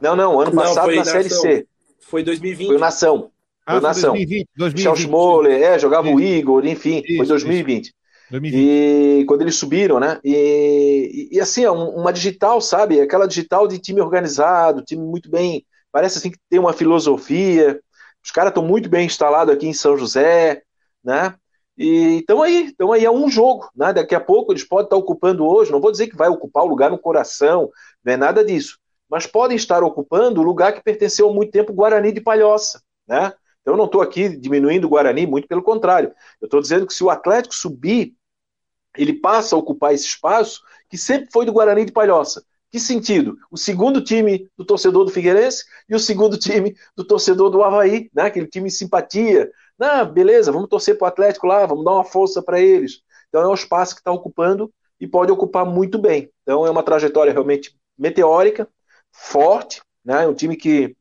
Não, não, ano passado na Série C. Foi 2020. Foi o Nação. Ah, foi nação. 2020, 2020. Michel Schmoller, é, jogava o Igor, enfim, isso, foi 2020. 2020. E quando eles subiram, né? E, e, e assim, é uma digital, sabe? Aquela digital de time organizado, time muito bem. Parece assim que tem uma filosofia. Os caras estão muito bem instalados aqui em São José, né? E estão aí, estão aí a um jogo, né? Daqui a pouco eles podem estar ocupando hoje, não vou dizer que vai ocupar o lugar no coração, não é nada disso, mas podem estar ocupando o lugar que pertenceu há muito tempo Guarani de Palhoça, né? Então, eu não estou aqui diminuindo o Guarani, muito pelo contrário. Eu estou dizendo que se o Atlético subir, ele passa a ocupar esse espaço que sempre foi do Guarani de Palhoça. Que sentido? O segundo time do torcedor do Figueirense e o segundo time do torcedor do Havaí, né? aquele time simpatia. Não, beleza, vamos torcer para o Atlético lá, vamos dar uma força para eles. Então é um espaço que está ocupando e pode ocupar muito bem. Então é uma trajetória realmente meteórica, forte, né? um time que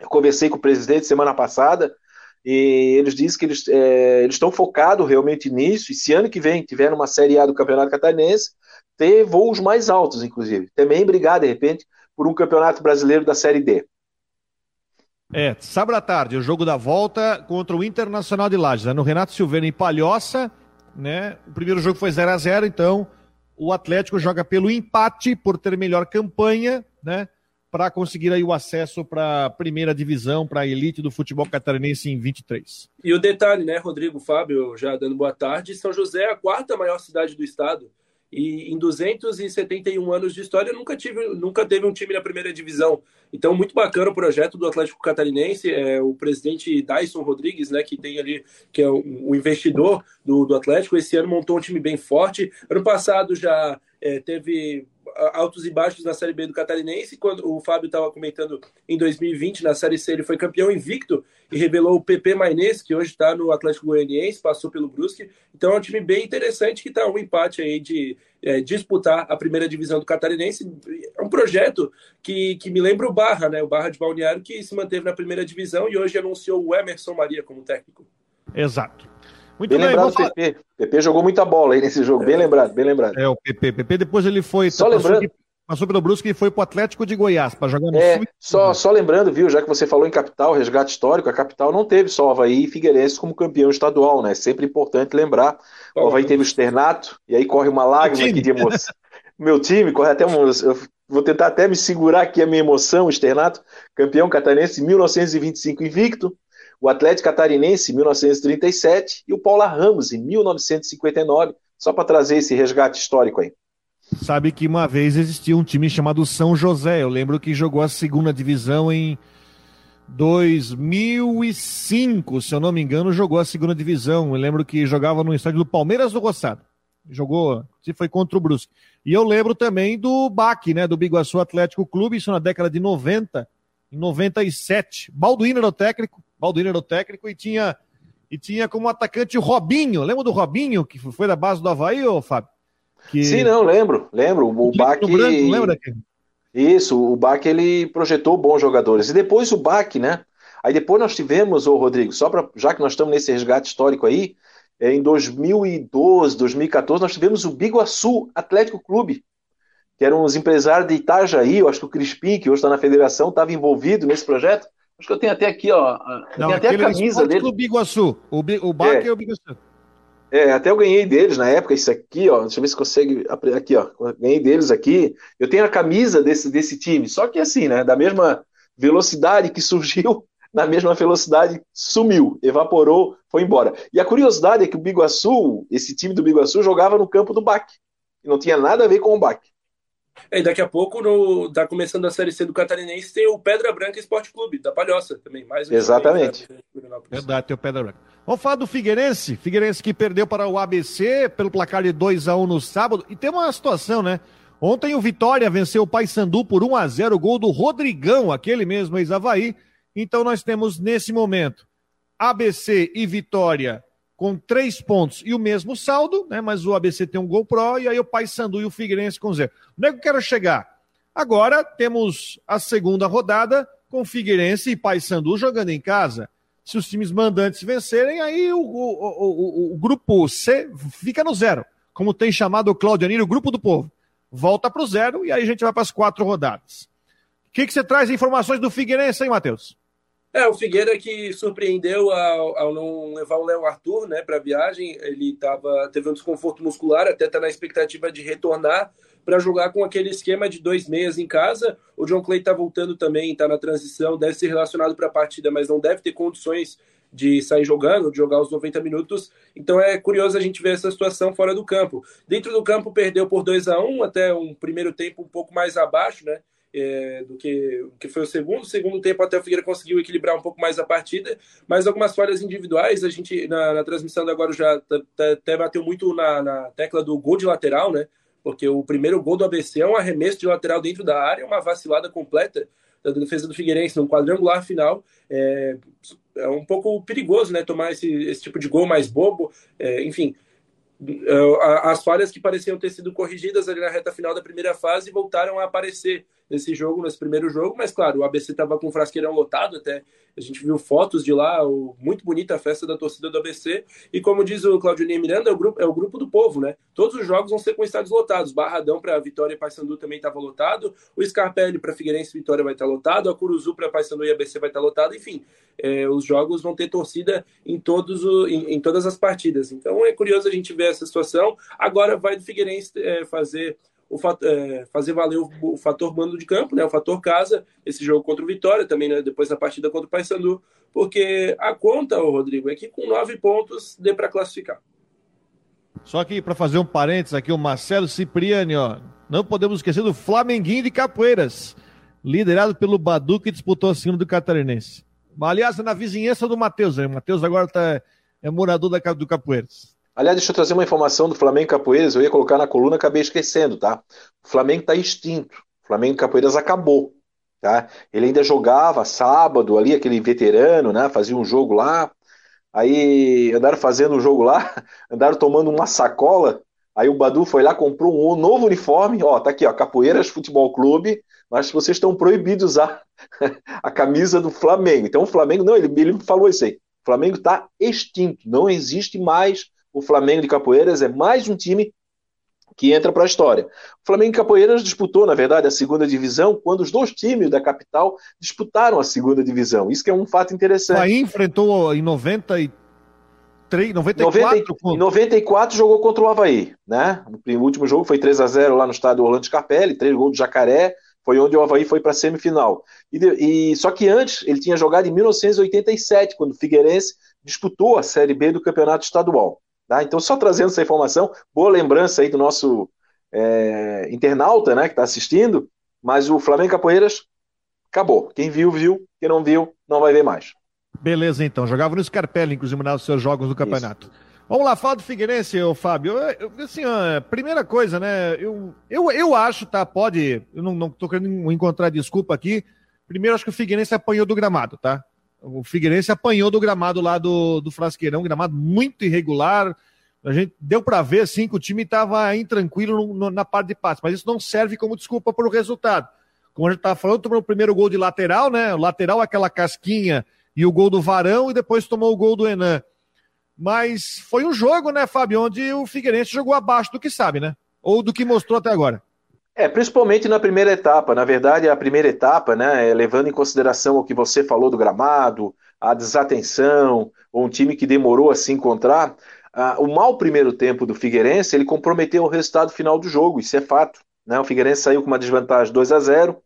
eu conversei com o presidente semana passada e eles dizem que eles é, estão focados realmente nisso. E se ano que vem tiver uma Série A do Campeonato Catarinense, ter voos mais altos, inclusive. Também brigar, de repente, por um Campeonato Brasileiro da Série D. É, sábado à tarde, o jogo da volta contra o Internacional de Lages, né? no Renato Silveira em Palhoça, né? O primeiro jogo foi 0 a 0 então o Atlético joga pelo empate por ter melhor campanha, né? para conseguir aí o acesso para a primeira divisão, para a elite do futebol catarinense em 23. E o detalhe, né, Rodrigo, Fábio, já dando boa tarde, São José é a quarta maior cidade do estado. E em 271 anos de história nunca, tive, nunca teve um time na primeira divisão. Então, muito bacana o projeto do Atlético Catarinense. É, o presidente Dyson Rodrigues, né, que tem ali, que é o, o investidor do, do Atlético, esse ano montou um time bem forte. Ano passado já é, teve altos e baixos na Série B do Catarinense. Quando o Fábio estava comentando em 2020, na Série C, ele foi campeão invicto e revelou o PP Mainês, que hoje está no Atlético Goianiense, passou pelo Brusque. Então é um time bem interessante que está um empate aí de é, disputar a primeira divisão do Catarinense. É um projeto que, que me lembra o Barra, né? O Barra de Balneário, que se manteve na primeira divisão e hoje anunciou o Emerson Maria como técnico. Exato. Muito bem, bem lembrado o PP. PP jogou muita bola aí nesse jogo, bem lembrado, bem lembrado. É, o PP. PP depois ele foi. Só lembrando. Passou pelo Brusque e foi pro Atlético de Goiás para jogar no é, Sul. Só, só lembrando, viu, já que você falou em capital, resgate histórico, a capital não teve só o Havaí e Figueirense como campeão estadual, né? É sempre importante lembrar. O Havaí teve o externato, e aí corre uma lágrima aqui de emoção. Meu time corre até um. Eu vou tentar até me segurar aqui a minha emoção, o externato. Campeão catarinense 1925 invicto, o Atlético Catarinense em 1937 e o Paula Ramos em 1959, só para trazer esse resgate histórico aí. Sabe que uma vez existia um time chamado São José. Eu lembro que jogou a segunda divisão em 2005, se eu não me engano, jogou a segunda divisão. Eu lembro que jogava no estádio do Palmeiras do Roçado. Jogou, se foi contra o Brusque. E eu lembro também do BAC, né, do Biguaçu Atlético Clube, isso na década de 90, em 97. Balduino era o técnico, Balduino era o técnico e tinha e tinha como atacante o Robinho. Lembra do Robinho que foi da base do Havaí, ô Fábio? Que... Sim, não, lembro, lembro. O, o Bach. lembra daquele? Isso, o Bach ele projetou bons jogadores. E depois o Bach, né? Aí depois nós tivemos, ô Rodrigo, só para já que nós estamos nesse resgate histórico aí, é, em 2012, 2014, nós tivemos o Biguaçu Atlético Clube, que eram os empresários de Itajaí, eu acho que o Crispim, que hoje está na federação, estava envolvido nesse projeto. Acho que eu tenho até aqui, ó. Não, até a camisa dele. O Biguaçu. O, o Bach é. é o Biguaçu. É, até eu ganhei deles na época, isso aqui, ó. Deixa eu ver se consegue. Aqui, ó. Ganhei deles aqui. Eu tenho a camisa desse, desse time. Só que assim, né? Da mesma velocidade que surgiu, na mesma velocidade sumiu, evaporou, foi embora. E a curiosidade é que o Biguaçu, esse time do Biguaçu, jogava no campo do BAC. E não tinha nada a ver com o BAC. É, e daqui a pouco, no, tá começando a Série C do Catarinense, tem o Pedra Branca Esporte Clube, da Palhoça também. Mais um Exatamente. Verdade, tem o Pedra Branca. Vamos falar do Figueirense. Figueirense que perdeu para o ABC pelo placar de 2 a 1 no sábado. E tem uma situação, né? Ontem o Vitória venceu o Paysandu por 1 a 0 gol do Rodrigão, aquele mesmo ex-Havaí. Então nós temos nesse momento ABC e Vitória com três pontos e o mesmo saldo, né? Mas o ABC tem um gol pró e aí o Paysandu e o Figueirense com zero. Onde é que eu quero chegar? Agora temos a segunda rodada com Figueirense e Paysandu jogando em casa se os times mandantes vencerem, aí o, o, o, o, grupo C fica no zero, como tem chamado o Claudio o grupo do povo. Volta para o zero e aí a gente vai para as quatro rodadas. O que, que você traz informações do Figueirense, hein, Matheus? É, o Figueira que surpreendeu ao, ao não levar o Léo Arthur né, para a viagem. Ele tava, teve um desconforto muscular, até está na expectativa de retornar para jogar com aquele esquema de dois meias em casa. O John Clay está voltando também, está na transição, deve ser relacionado para a partida, mas não deve ter condições de sair jogando, de jogar os 90 minutos. Então é curioso a gente ver essa situação fora do campo. Dentro do campo perdeu por 2 a 1 até um primeiro tempo um pouco mais abaixo, né? É, do que, que foi o segundo. Segundo tempo até o Figueira conseguiu equilibrar um pouco mais a partida, mas algumas falhas individuais, a gente na, na transmissão agora já até bateu muito na, na tecla do gol de lateral, né? porque o primeiro gol do ABC é um arremesso de lateral dentro da área, uma vacilada completa da defesa do Figueirense num quadrangular final. É, é um pouco perigoso, né? Tomar esse, esse tipo de gol mais bobo. É, enfim, é, as falhas que pareciam ter sido corrigidas ali na reta final da primeira fase voltaram a aparecer nesse jogo, nesse primeiro jogo, mas claro, o ABC estava com o frasqueirão lotado até. A gente viu fotos de lá, o, muito bonita a festa da torcida do ABC. E como diz o Claudio Miranda, é o, grupo, é o grupo do povo, né? Todos os jogos vão ser com estádios lotados. Barradão para Vitória e Paysandu também estava lotado. O Scarpelli para Figueirense e Vitória vai estar lotado. A Curuzu para Paysandu e ABC vai estar lotado. Enfim, é, os jogos vão ter torcida em, todos o, em, em, todas as partidas. Então é curioso a gente ver essa situação. Agora vai do Figueirense é, fazer o, é, fazer valer o, o, fator mando de campo, né, o fator casa, esse jogo contra o Vitória, também né, depois da partida contra o Paysandu, porque a conta, Rodrigo, é que com nove pontos dê para classificar. Só que para fazer um parênteses aqui, o Marcelo Cipriani, ó, não podemos esquecer do Flamenguinho de Capoeiras, liderado pelo Badu que disputou a cima do Catarinense. Aliás, é na vizinhança do Matheus, o Matheus agora tá, é morador da, do Capoeiras. Aliás, deixa eu trazer uma informação do Flamengo Capoeiras, eu ia colocar na coluna, acabei esquecendo, tá? O Flamengo está extinto. O Flamengo Capoeiras acabou, tá? Ele ainda jogava sábado ali, aquele veterano, né? Fazia um jogo lá. Aí andaram fazendo um jogo lá, andaram tomando uma sacola. Aí o Badu foi lá, comprou um novo uniforme. Ó, tá aqui, ó, Capoeiras Futebol Clube. Mas vocês estão proibidos a a camisa do Flamengo. Então o Flamengo, não, ele, ele falou isso aí. O Flamengo está extinto, não existe mais o Flamengo de Capoeiras, é mais um time que entra para a história. O Flamengo de Capoeiras disputou, na verdade, a segunda divisão quando os dois times da capital disputaram a segunda divisão. Isso que é um fato interessante. Aí enfrentou em 93, 94. Em 94 jogou contra o Havaí, né? O último jogo foi 3 a 0 lá no estádio Orlando Scarpelli, três gols do Jacaré, foi onde o Havaí foi para a semifinal. E, e, só que antes ele tinha jogado em 1987, quando o Figueirense disputou a Série B do Campeonato Estadual. Tá? Então, só trazendo essa informação, boa lembrança aí do nosso é, internauta né, que está assistindo, mas o Flamengo Capoeiras acabou. Quem viu, viu. Quem não viu, não vai ver mais. Beleza, então. Jogava no Scarpelli, inclusive, nos seus jogos do campeonato. Isso. Vamos lá, fala do Figueirense, ô, Fábio. Eu, assim, ó, primeira coisa, né? Eu, eu, eu acho, tá? Pode. Eu não, não tô querendo encontrar desculpa aqui. Primeiro, acho que o Figueirense apanhou do gramado, tá? O Figueirense apanhou do gramado lá do, do Frasqueirão, gramado muito irregular. A gente deu para ver assim que o time estava intranquilo no, no, na parte de passe, mas isso não serve como desculpa para o resultado. Como a gente estava falando, tomou o primeiro gol de lateral, né? O lateral, aquela casquinha e o gol do Varão, e depois tomou o gol do Enan. Mas foi um jogo, né, Fábio, onde o Figueirense jogou abaixo do que sabe, né? Ou do que mostrou até agora. É, principalmente na primeira etapa. Na verdade, a primeira etapa, né, é levando em consideração o que você falou do gramado, a desatenção, ou um time que demorou a se encontrar, o mau primeiro tempo do Figueirense, ele comprometeu o resultado final do jogo, isso é fato. Né? O Figueirense saiu com uma desvantagem 2 a 0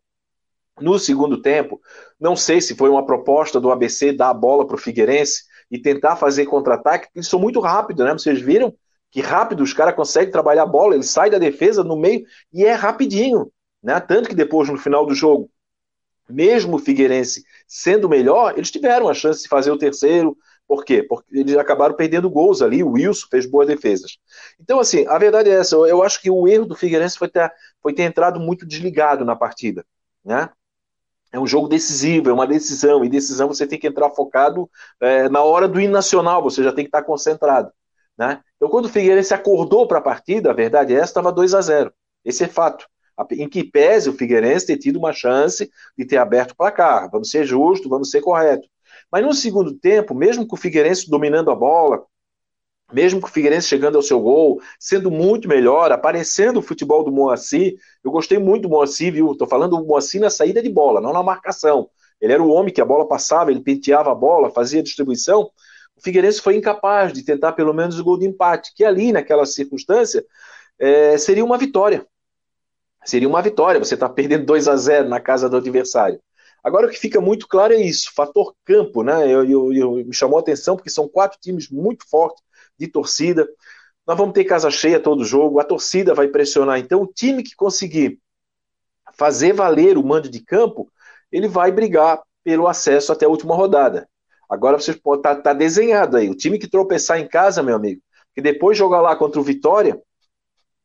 No segundo tempo, não sei se foi uma proposta do ABC dar a bola para o Figueirense e tentar fazer contra-ataque, eles são muito rápidos, né? Vocês viram? Que rápido os caras conseguem trabalhar a bola, ele sai da defesa no meio e é rapidinho. Né? Tanto que depois, no final do jogo, mesmo o Figueirense sendo melhor, eles tiveram a chance de fazer o terceiro. Por quê? Porque eles acabaram perdendo gols ali, o Wilson fez boas defesas. Então, assim, a verdade é essa, eu acho que o erro do Figueirense foi ter, foi ter entrado muito desligado na partida. Né? É um jogo decisivo, é uma decisão, e decisão você tem que entrar focado é, na hora do hino nacional, você já tem que estar concentrado. Né? Então, quando o Figueirense acordou para a partida, a verdade é essa, estava 2 a 0 Esse é fato. Em que pese o Figueirense ter tido uma chance de ter aberto o placar. Vamos ser justos, vamos ser corretos. Mas no segundo tempo, mesmo com o Figueirense dominando a bola, mesmo com o Figueirense chegando ao seu gol, sendo muito melhor, aparecendo o futebol do Moacir, eu gostei muito do Moacir, viu? Estou falando do Moacir na saída de bola, não na marcação. Ele era o homem que a bola passava, ele penteava a bola, fazia a distribuição, o Figueirense foi incapaz de tentar pelo menos o gol de empate, que ali, naquela circunstância, é, seria uma vitória. Seria uma vitória, você está perdendo 2 a 0 na casa do adversário. Agora o que fica muito claro é isso, fator campo, né? Eu, eu, eu, me chamou a atenção porque são quatro times muito fortes de torcida. Nós vamos ter casa cheia todo jogo, a torcida vai pressionar. Então, o time que conseguir fazer valer o mando de campo, ele vai brigar pelo acesso até a última rodada. Agora você pode estar tá, tá desenhado aí. O time que tropeçar em casa, meu amigo, que depois jogar lá contra o Vitória,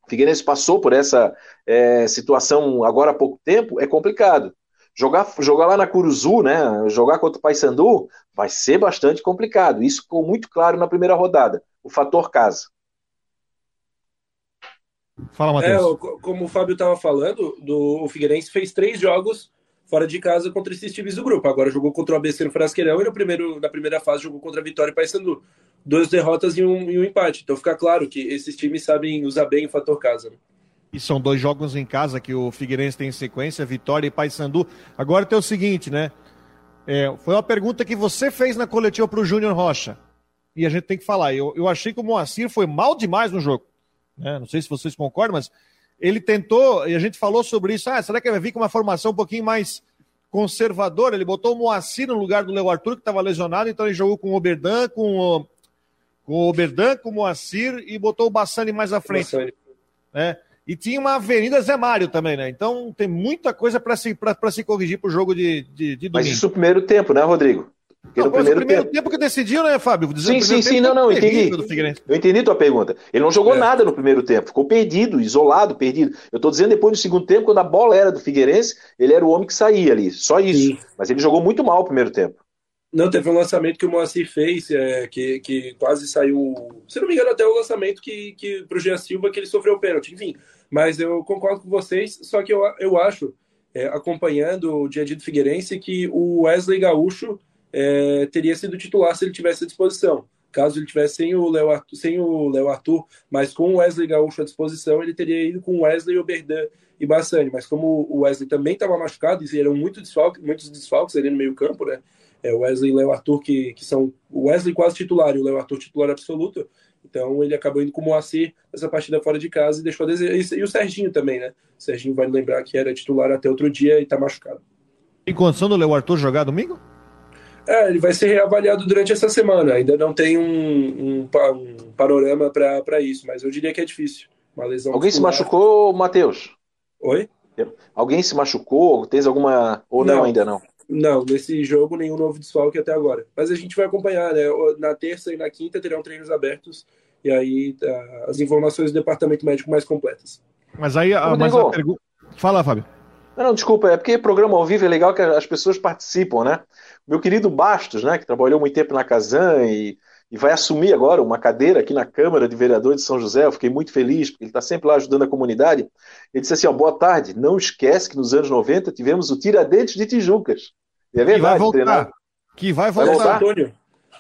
Figueirense passou por essa é, situação agora há pouco tempo, é complicado. Jogar, jogar lá na Curuzu, né? Jogar contra o Paysandu vai ser bastante complicado. Isso ficou muito claro na primeira rodada. O fator casa. Fala, Matheus. É, como o Fábio estava falando, do, o Figueirense fez três jogos fora de casa contra esses times do grupo. Agora jogou contra o ABC no Frasqueirão e no primeiro, na primeira fase jogou contra a Vitória e Paysandu. Duas derrotas e um, e um empate. Então fica claro que esses times sabem usar bem o fator casa. Né? E são dois jogos em casa que o Figueirense tem em sequência, Vitória e Paysandu. Agora tem o seguinte, né? É, foi uma pergunta que você fez na coletiva para o Júnior Rocha. E a gente tem que falar. Eu, eu achei que o Moacir foi mal demais no jogo. Né? Não sei se vocês concordam, mas ele tentou, e a gente falou sobre isso, ah, será que vai vir com uma formação um pouquinho mais conservadora? Ele botou o Moacir no lugar do Leo Arthur, que estava lesionado, então ele jogou com o Oberdan, com o, com o Oberdan, com o Moacir, e botou o Bassani mais à frente. Né? E tinha uma Avenida Zé Mário também, né? Então tem muita coisa para se, se corrigir para o jogo de, de, de domingo. Mas isso no primeiro tempo, né, Rodrigo? Porque não, no primeiro, primeiro tempo... tempo... que decidiu, né, Fábio? Sim, sim, sim, não, não, entendi. Eu entendi tua pergunta. Ele não jogou é. nada no primeiro tempo, ficou perdido, isolado, perdido. Eu tô dizendo depois do segundo tempo, quando a bola era do Figueirense, ele era o homem que saía ali, só isso. Sim. Mas ele jogou muito mal o primeiro tempo. Não, teve um lançamento que o Moacir fez, é, que, que quase saiu. Se não me engano, até o lançamento que, que pro Jean Silva que ele sofreu o pênalti. Enfim, mas eu concordo com vocês, só que eu, eu acho, é, acompanhando o dia a dia do Figueirense, que o Wesley Gaúcho é, teria sido titular se ele tivesse à disposição. Caso ele tivesse sem o Léo Arthur, sem o Léo Arthur, mas com o Wesley Gaúcho à disposição, ele teria ido com Wesley, Oberdan e Bassani. Mas como o Wesley também estava machucado e eram muito desfalques, muitos desfalques ali no meio campo, né? É, Wesley e Léo Arthur, que, que são o Wesley quase titular e o Léo Arthur titular absoluto, então ele acabou indo com o Moacir nessa partida fora de casa e deixou a desejar. E o Serginho também, né? O Serginho vai lembrar que era titular até outro dia e está machucado. Tem condição do Léo Arthur jogar domingo? É, ele vai ser reavaliado durante essa semana. Ainda não tem um, um, um panorama para isso, mas eu diria que é difícil. Uma lesão Alguém muscular. se machucou, Matheus? Oi? Alguém se machucou? Tens alguma. Ou não, não ainda não? Não, nesse jogo nenhum novo desfalque até agora. Mas a gente vai acompanhar, né? Na terça e na quinta terão treinos abertos e aí tá, as informações do departamento médico mais completas. Mas aí a, mas a pergunta. Fala, Fábio. Não, não, desculpa, é porque programa ao vivo é legal que as pessoas participam, né? Meu querido Bastos, né, que trabalhou muito tempo na Casan e, e vai assumir agora uma cadeira aqui na Câmara de Vereadores de São José, eu fiquei muito feliz, porque ele está sempre lá ajudando a comunidade. Ele disse assim: ó, boa tarde, não esquece que nos anos 90 tivemos o Tiradentes de Tijucas. E é verdade, que vai voltar. Treinar. Que vai voltar. Vai voltar. Antônio.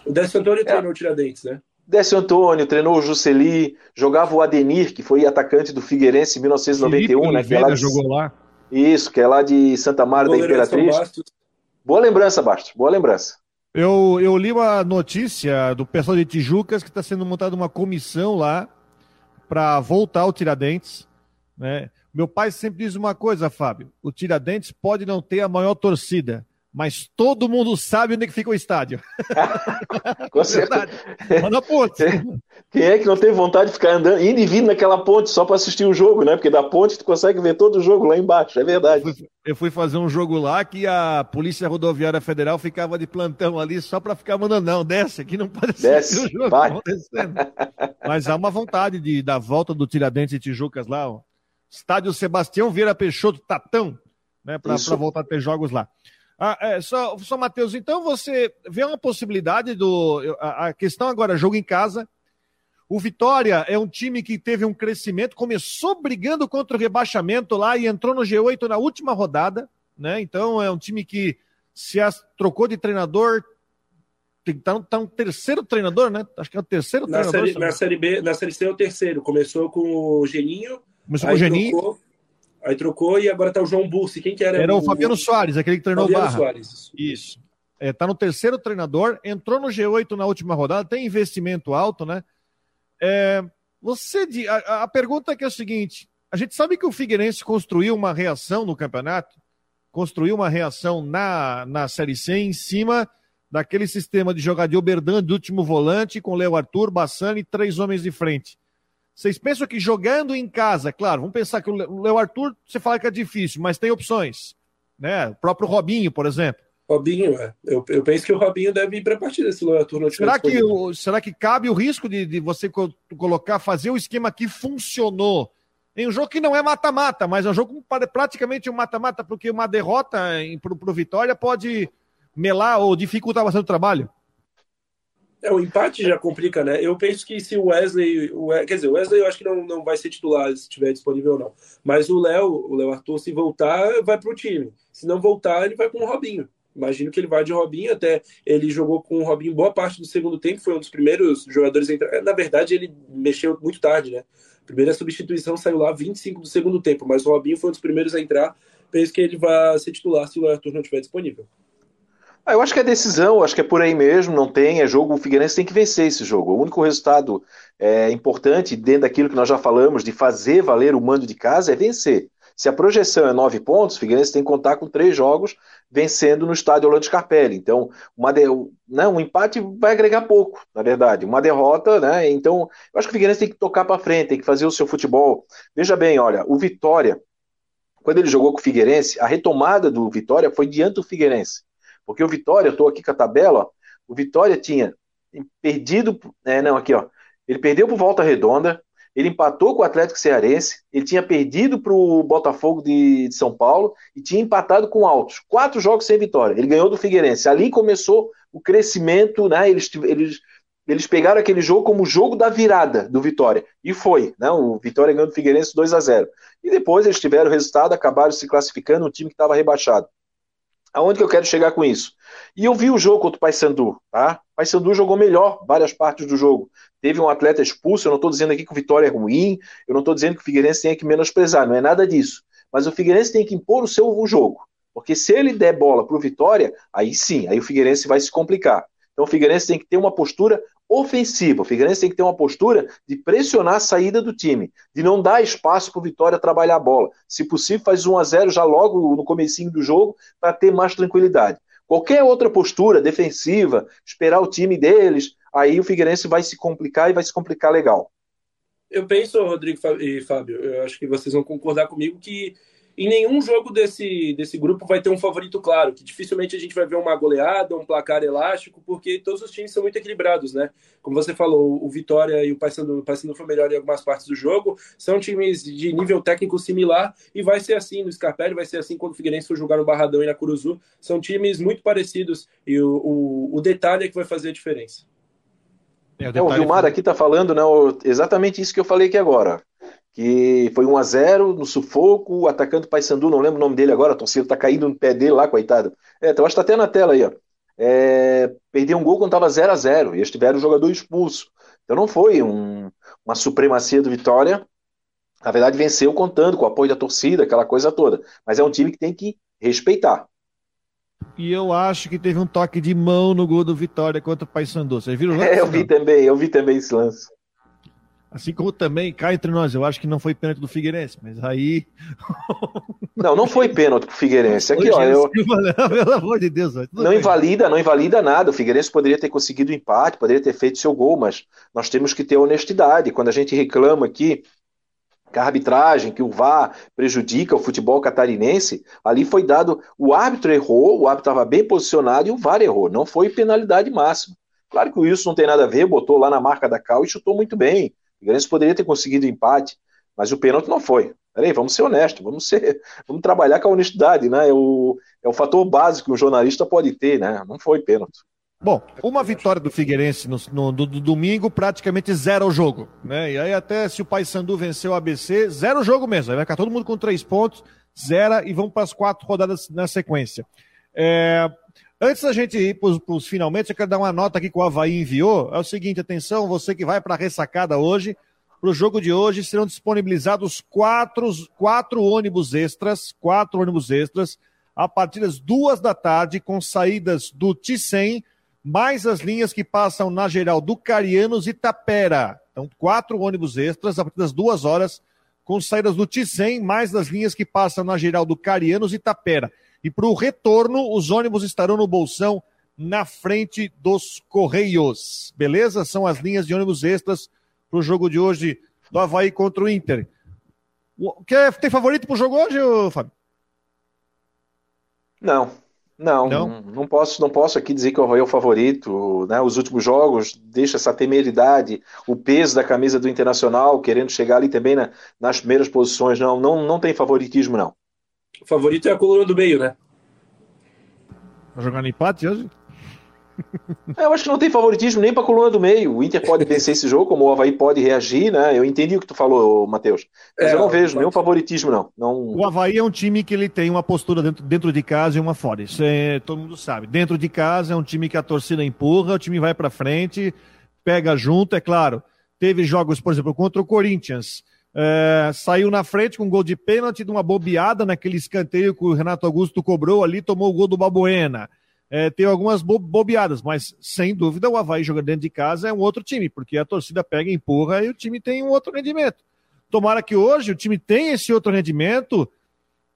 O Décio Antônio é. treinou o Tiradentes, né? Décio Antônio, treinou o Jusceli, jogava o Adenir, que foi atacante do Figueirense em 1991, Felipe né? Que lá de... jogou lá. Isso, que é lá de Santa Maria da Imperatriz. Boa lembrança, Bastos, boa lembrança. Eu, eu li uma notícia do pessoal de Tijucas que está sendo montada uma comissão lá para voltar ao Tiradentes. Né? Meu pai sempre diz uma coisa, Fábio: o Tiradentes pode não ter a maior torcida, mas todo mundo sabe onde é que fica o estádio. Com certeza. Manda ponte. Quem é que não tem vontade de ficar andando, indo e vindo naquela ponte só para assistir o jogo, né? Porque da ponte tu consegue ver todo o jogo lá embaixo, é verdade. Eu fui, eu fui fazer um jogo lá que a Polícia Rodoviária Federal ficava de plantão ali só para ficar mandando, não, desce aqui, não pode desce, o jogo vai. acontecendo. Mas há uma vontade de dar volta do Tiradentes e Tijucas lá, ó. Estádio Sebastião Vieira Peixoto Tatão, né? Para voltar a ter jogos lá. Ah, é, só, só Matheus, então você vê uma possibilidade do. A, a, questão agora, jogo em casa. O Vitória é um time que teve um crescimento, começou brigando contra o rebaixamento lá e entrou no G8 na última rodada, né? Então é um time que se as, trocou de treinador, tá, tá um terceiro treinador, né? Acho que é o terceiro na treinador. Série, na série B, na série C é o terceiro. Começou com o Geninho. Começou com o Geninho. Trocou, Aí trocou e agora tá o João Bussi. Quem que era? Era o, o Fabiano Soares, aquele que treinou Fabiano o Barra. Soares. Isso. É, tá no terceiro treinador, entrou no G8 na última rodada, tem investimento alto, né? É, você, a, a pergunta é que é o seguinte: a gente sabe que o Figueirense construiu uma reação no campeonato, construiu uma reação na, na Série C em cima daquele sistema de jogar de Oberdan de último volante, com Léo Arthur, Bassani e três homens de frente. Vocês pensam que jogando em casa, claro, vamos pensar que o Léo Arthur, você fala que é difícil, mas tem opções. Né? O próprio Robinho, por exemplo. Robinho, é. eu, eu penso que o Robinho deve ir para a partida se o Léo Arthur não será que, será que cabe o risco de, de você colocar, fazer o esquema que funcionou em um jogo que não é mata-mata, mas é um jogo praticamente um mata-mata, porque uma derrota para o Vitória pode melar ou dificultar bastante o trabalho? É, o empate já complica, né? Eu penso que se o Wesley. O, quer dizer, o Wesley eu acho que não, não vai ser titular se estiver disponível ou não. Mas o Léo, o Léo Arthur, se voltar, vai para o time. Se não voltar, ele vai com o Robinho. Imagino que ele vai de Robinho, até ele jogou com o Robinho boa parte do segundo tempo, foi um dos primeiros jogadores a entrar. Na verdade, ele mexeu muito tarde, né? A primeira substituição saiu lá 25 do segundo tempo, mas o Robinho foi um dos primeiros a entrar. Penso que ele vai ser titular se o Arthur não estiver disponível. Ah, eu acho que é decisão, acho que é por aí mesmo, não tem, é jogo, o Figueirense tem que vencer esse jogo. O único resultado é, importante, dentro daquilo que nós já falamos, de fazer valer o mando de casa, é vencer. Se a projeção é nove pontos, o Figueirense tem que contar com três jogos vencendo no estádio Orlando Scarpelli. Então, uma de... né, um empate vai agregar pouco, na verdade. Uma derrota, né? Então, eu acho que o Figueirense tem que tocar para frente, tem que fazer o seu futebol. Veja bem, olha, o Vitória, quando ele jogou com o Figueirense, a retomada do Vitória foi diante do Figueirense. Porque o Vitória, eu estou aqui com a tabela, ó, o Vitória tinha perdido, é, não, aqui ó, ele perdeu para Volta Redonda, ele empatou com o Atlético Cearense, ele tinha perdido para o Botafogo de, de, São Paulo e tinha empatado com o Altos. Quatro jogos sem vitória. Ele ganhou do Figueirense. Ali começou o crescimento, né? Eles, eles, eles pegaram aquele jogo como o jogo da virada do Vitória. E foi, né? O Vitória ganhou do Figueirense 2 a 0 E depois eles tiveram o resultado, acabaram se classificando, um time que estava rebaixado. Aonde que eu quero chegar com isso? E eu vi o jogo contra o Paysandu, tá? O Paysandu jogou melhor várias partes do jogo. Teve um atleta expulso, eu não estou dizendo aqui que o Vitória é ruim, eu não estou dizendo que o Figueirense tem que menosprezar, não é nada disso. Mas o Figueirense tem que impor o seu jogo. Porque se ele der bola para o Vitória, aí sim, aí o Figueirense vai se complicar. Então o Figueirense tem que ter uma postura ofensiva. O Figueirense tem que ter uma postura de pressionar a saída do time, de não dar espaço para o Vitória trabalhar a bola. Se possível, faz 1 a 0 já logo no comecinho do jogo para ter mais tranquilidade. Qualquer outra postura defensiva, esperar o time deles, aí o Figueirense vai se complicar e vai se complicar legal. Eu penso, Rodrigo e Fábio, eu acho que vocês vão concordar comigo que em nenhum jogo desse, desse grupo vai ter um favorito claro, que dificilmente a gente vai ver uma goleada, um placar elástico, porque todos os times são muito equilibrados, né? Como você falou, o Vitória e o Paysandu, o Paysandu foi melhor em algumas partes do jogo, são times de nível técnico similar, e vai ser assim no Scarpelli, vai ser assim quando o Figueirense for jogar no Barradão e na Curuzu, são times muito parecidos, e o, o, o detalhe é que vai fazer a diferença. É, o, é, o Vilmar aqui está falando né, exatamente isso que eu falei aqui agora que foi 1 a 0 no sufoco, o atacante Paysandu, não lembro o nome dele agora, a torcida tá caindo no pé dele lá, coitado. É, então acho que tá até na tela aí, ó. É, perdeu um gol quando estava 0 a 0 e eles tiveram o jogador expulso. Então não foi um, uma supremacia do Vitória. Na verdade, venceu contando com o apoio da torcida, aquela coisa toda. Mas é um time que tem que respeitar. E eu acho que teve um toque de mão no gol do Vitória contra o Paysandu. Vocês viram o lance? É, eu vi também, eu vi também esse lance. Assim como também, cá entre nós, eu acho que não foi pênalti do Figueirense, mas aí. não, não foi pênalti pro Figueirense. Aqui, ó. Eu... Pelo amor de Deus. Não bem. invalida, não invalida nada. O Figueirense poderia ter conseguido o empate, poderia ter feito seu gol, mas nós temos que ter honestidade. Quando a gente reclama aqui que a arbitragem, que o VAR prejudica o futebol catarinense, ali foi dado. O árbitro errou, o árbitro estava bem posicionado e o VAR errou. Não foi penalidade máxima. Claro que o Wilson não tem nada a ver, botou lá na marca da cal e chutou muito bem. Figueirense poderia ter conseguido empate, mas o pênalti não foi. Peraí, vamos ser honestos, vamos ser, vamos trabalhar com a honestidade, né? É o, é o fator básico que um jornalista pode ter, né? Não foi pênalti. Bom, uma vitória do Figueirense no, no, do, domingo praticamente zero o jogo, né? E aí até se o Paysandu venceu o ABC, zero o jogo mesmo. Aí vai ficar todo mundo com três pontos, zero e vamos para as quatro rodadas na sequência. É, Antes da gente ir para os finalmente, eu quero dar uma nota aqui que o Havaí enviou. É o seguinte, atenção, você que vai para a ressacada hoje, para o jogo de hoje serão disponibilizados quatro, quatro ônibus extras, quatro ônibus extras, a partir das duas da tarde, com saídas do Ticem, mais as linhas que passam na geral do Carianos e Tapera. Então, quatro ônibus extras a partir das duas horas, com saídas do Ticem, mais das linhas que passam na geral do Carianos e Tapera. E para o retorno, os ônibus estarão no Bolsão, na frente dos Correios. Beleza? São as linhas de ônibus extras para o jogo de hoje do Havaí contra o Inter. Quer, tem favorito para o jogo hoje, Fábio? Não, não, não, não, posso, não posso aqui dizer que o Havaí é o favorito. Né? Os últimos jogos deixa essa temeridade, o peso da camisa do Internacional, querendo chegar ali também na, nas primeiras posições. Não, não, não tem favoritismo, não. O favorito é a coluna do meio, né? Vai jogar no empate hoje? É, eu acho que não tem favoritismo nem para a coluna do meio. O Inter pode vencer esse jogo, como o Havaí pode reagir, né? Eu entendi o que tu falou, Matheus. Mas é, eu não vejo nenhum favoritismo, não. não. O Havaí é um time que ele tem uma postura dentro, dentro de casa e uma fora. Isso é, todo mundo sabe. Dentro de casa é um time que a torcida empurra, o time vai para frente, pega junto, é claro. Teve jogos, por exemplo, contra o Corinthians. É, saiu na frente com um gol de pênalti, de uma bobeada naquele escanteio que o Renato Augusto cobrou ali, tomou o gol do Babuena. É, tem algumas bo bobeadas, mas sem dúvida o Havaí jogando dentro de casa é um outro time, porque a torcida pega, empurra e o time tem um outro rendimento. Tomara que hoje o time tenha esse outro rendimento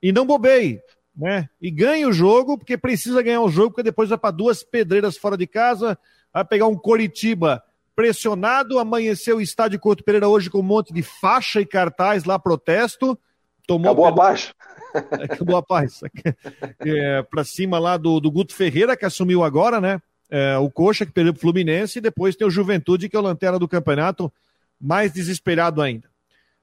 e não bobeie, né? E ganhe o jogo, porque precisa ganhar o jogo, porque depois vai para duas pedreiras fora de casa, vai pegar um Coritiba pressionado, amanheceu o estádio Couto Pereira hoje com um monte de faixa e cartaz lá, protesto. Tomou Acabou abaixo. Acabou a paz. É, para cima lá do, do Guto Ferreira, que assumiu agora, né? É, o Coxa, que perdeu pro Fluminense, e depois tem o Juventude, que é o lanterna do campeonato, mais desesperado ainda.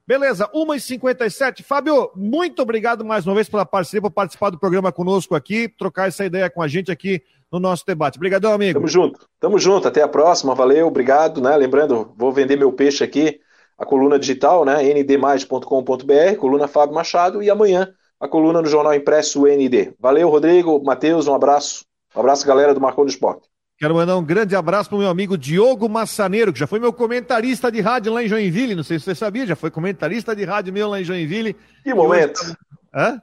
Beleza, 1h57. Fábio, muito obrigado mais uma vez pela parceria, por participar do programa conosco aqui, trocar essa ideia com a gente aqui no nosso debate. Obrigadão, amigo. Tamo junto. Tamo junto. Até a próxima. Valeu, obrigado. Né? Lembrando, vou vender meu peixe aqui, a coluna digital, né? ndmais.com.br, coluna Fábio Machado, e amanhã a coluna no Jornal Impresso ND. Valeu, Rodrigo, Matheus, um abraço. Um abraço, galera do Marcou no Esporte. Quero mandar um grande abraço para o meu amigo Diogo Massaneiro, que já foi meu comentarista de rádio lá em Joinville. Não sei se você sabia, já foi comentarista de rádio meu lá em Joinville. Que momento! Hoje... Hã?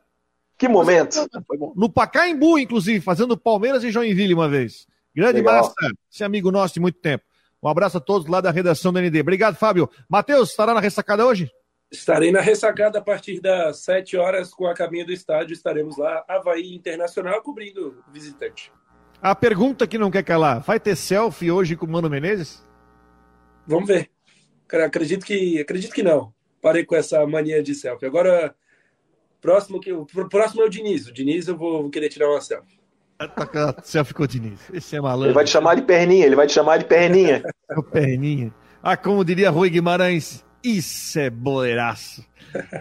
Que momento! No Pacaembu, inclusive, fazendo Palmeiras e Joinville uma vez. Grande Legal. Massa, esse amigo nosso de muito tempo. Um abraço a todos lá da redação da ND. Obrigado, Fábio. Matheus, estará na ressacada hoje? Estarei na ressacada a partir das 7 horas com a caminho do estádio. Estaremos lá, Havaí Internacional, cobrindo visitante. A pergunta que não quer calar: vai ter selfie hoje com o Mano Menezes? Vamos ver. Cara, acredito que, acredito que não. Parei com essa mania de selfie. Agora, próximo que próximo é o Diniz. O Diniz eu vou, vou querer tirar uma selfie. Tá selfie com o Diniz. Esse é malandro. Ele vai te chamar de perninha, ele vai te chamar de perninha. É o perninha. Ah, como diria Rui Guimarães, isso é boleiraço.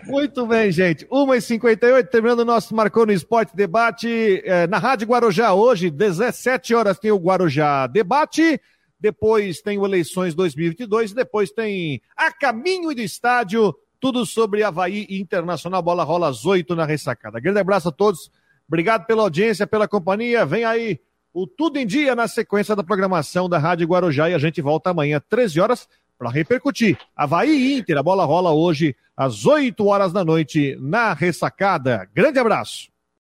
Muito bem, gente. 1h58, terminando o nosso Marcou no Esporte Debate é, na Rádio Guarujá. Hoje, 17 horas, tem o Guarujá Debate. Depois tem o Eleições 2022. Depois tem A Caminho do Estádio. Tudo sobre Havaí Internacional. Bola rola às 8 na ressacada. Grande abraço a todos. Obrigado pela audiência, pela companhia. Vem aí o Tudo em Dia na sequência da programação da Rádio Guarujá. E a gente volta amanhã, 13 horas para repercutir. Havaí Inter, a bola rola hoje às 8 horas da noite na ressacada. Grande abraço.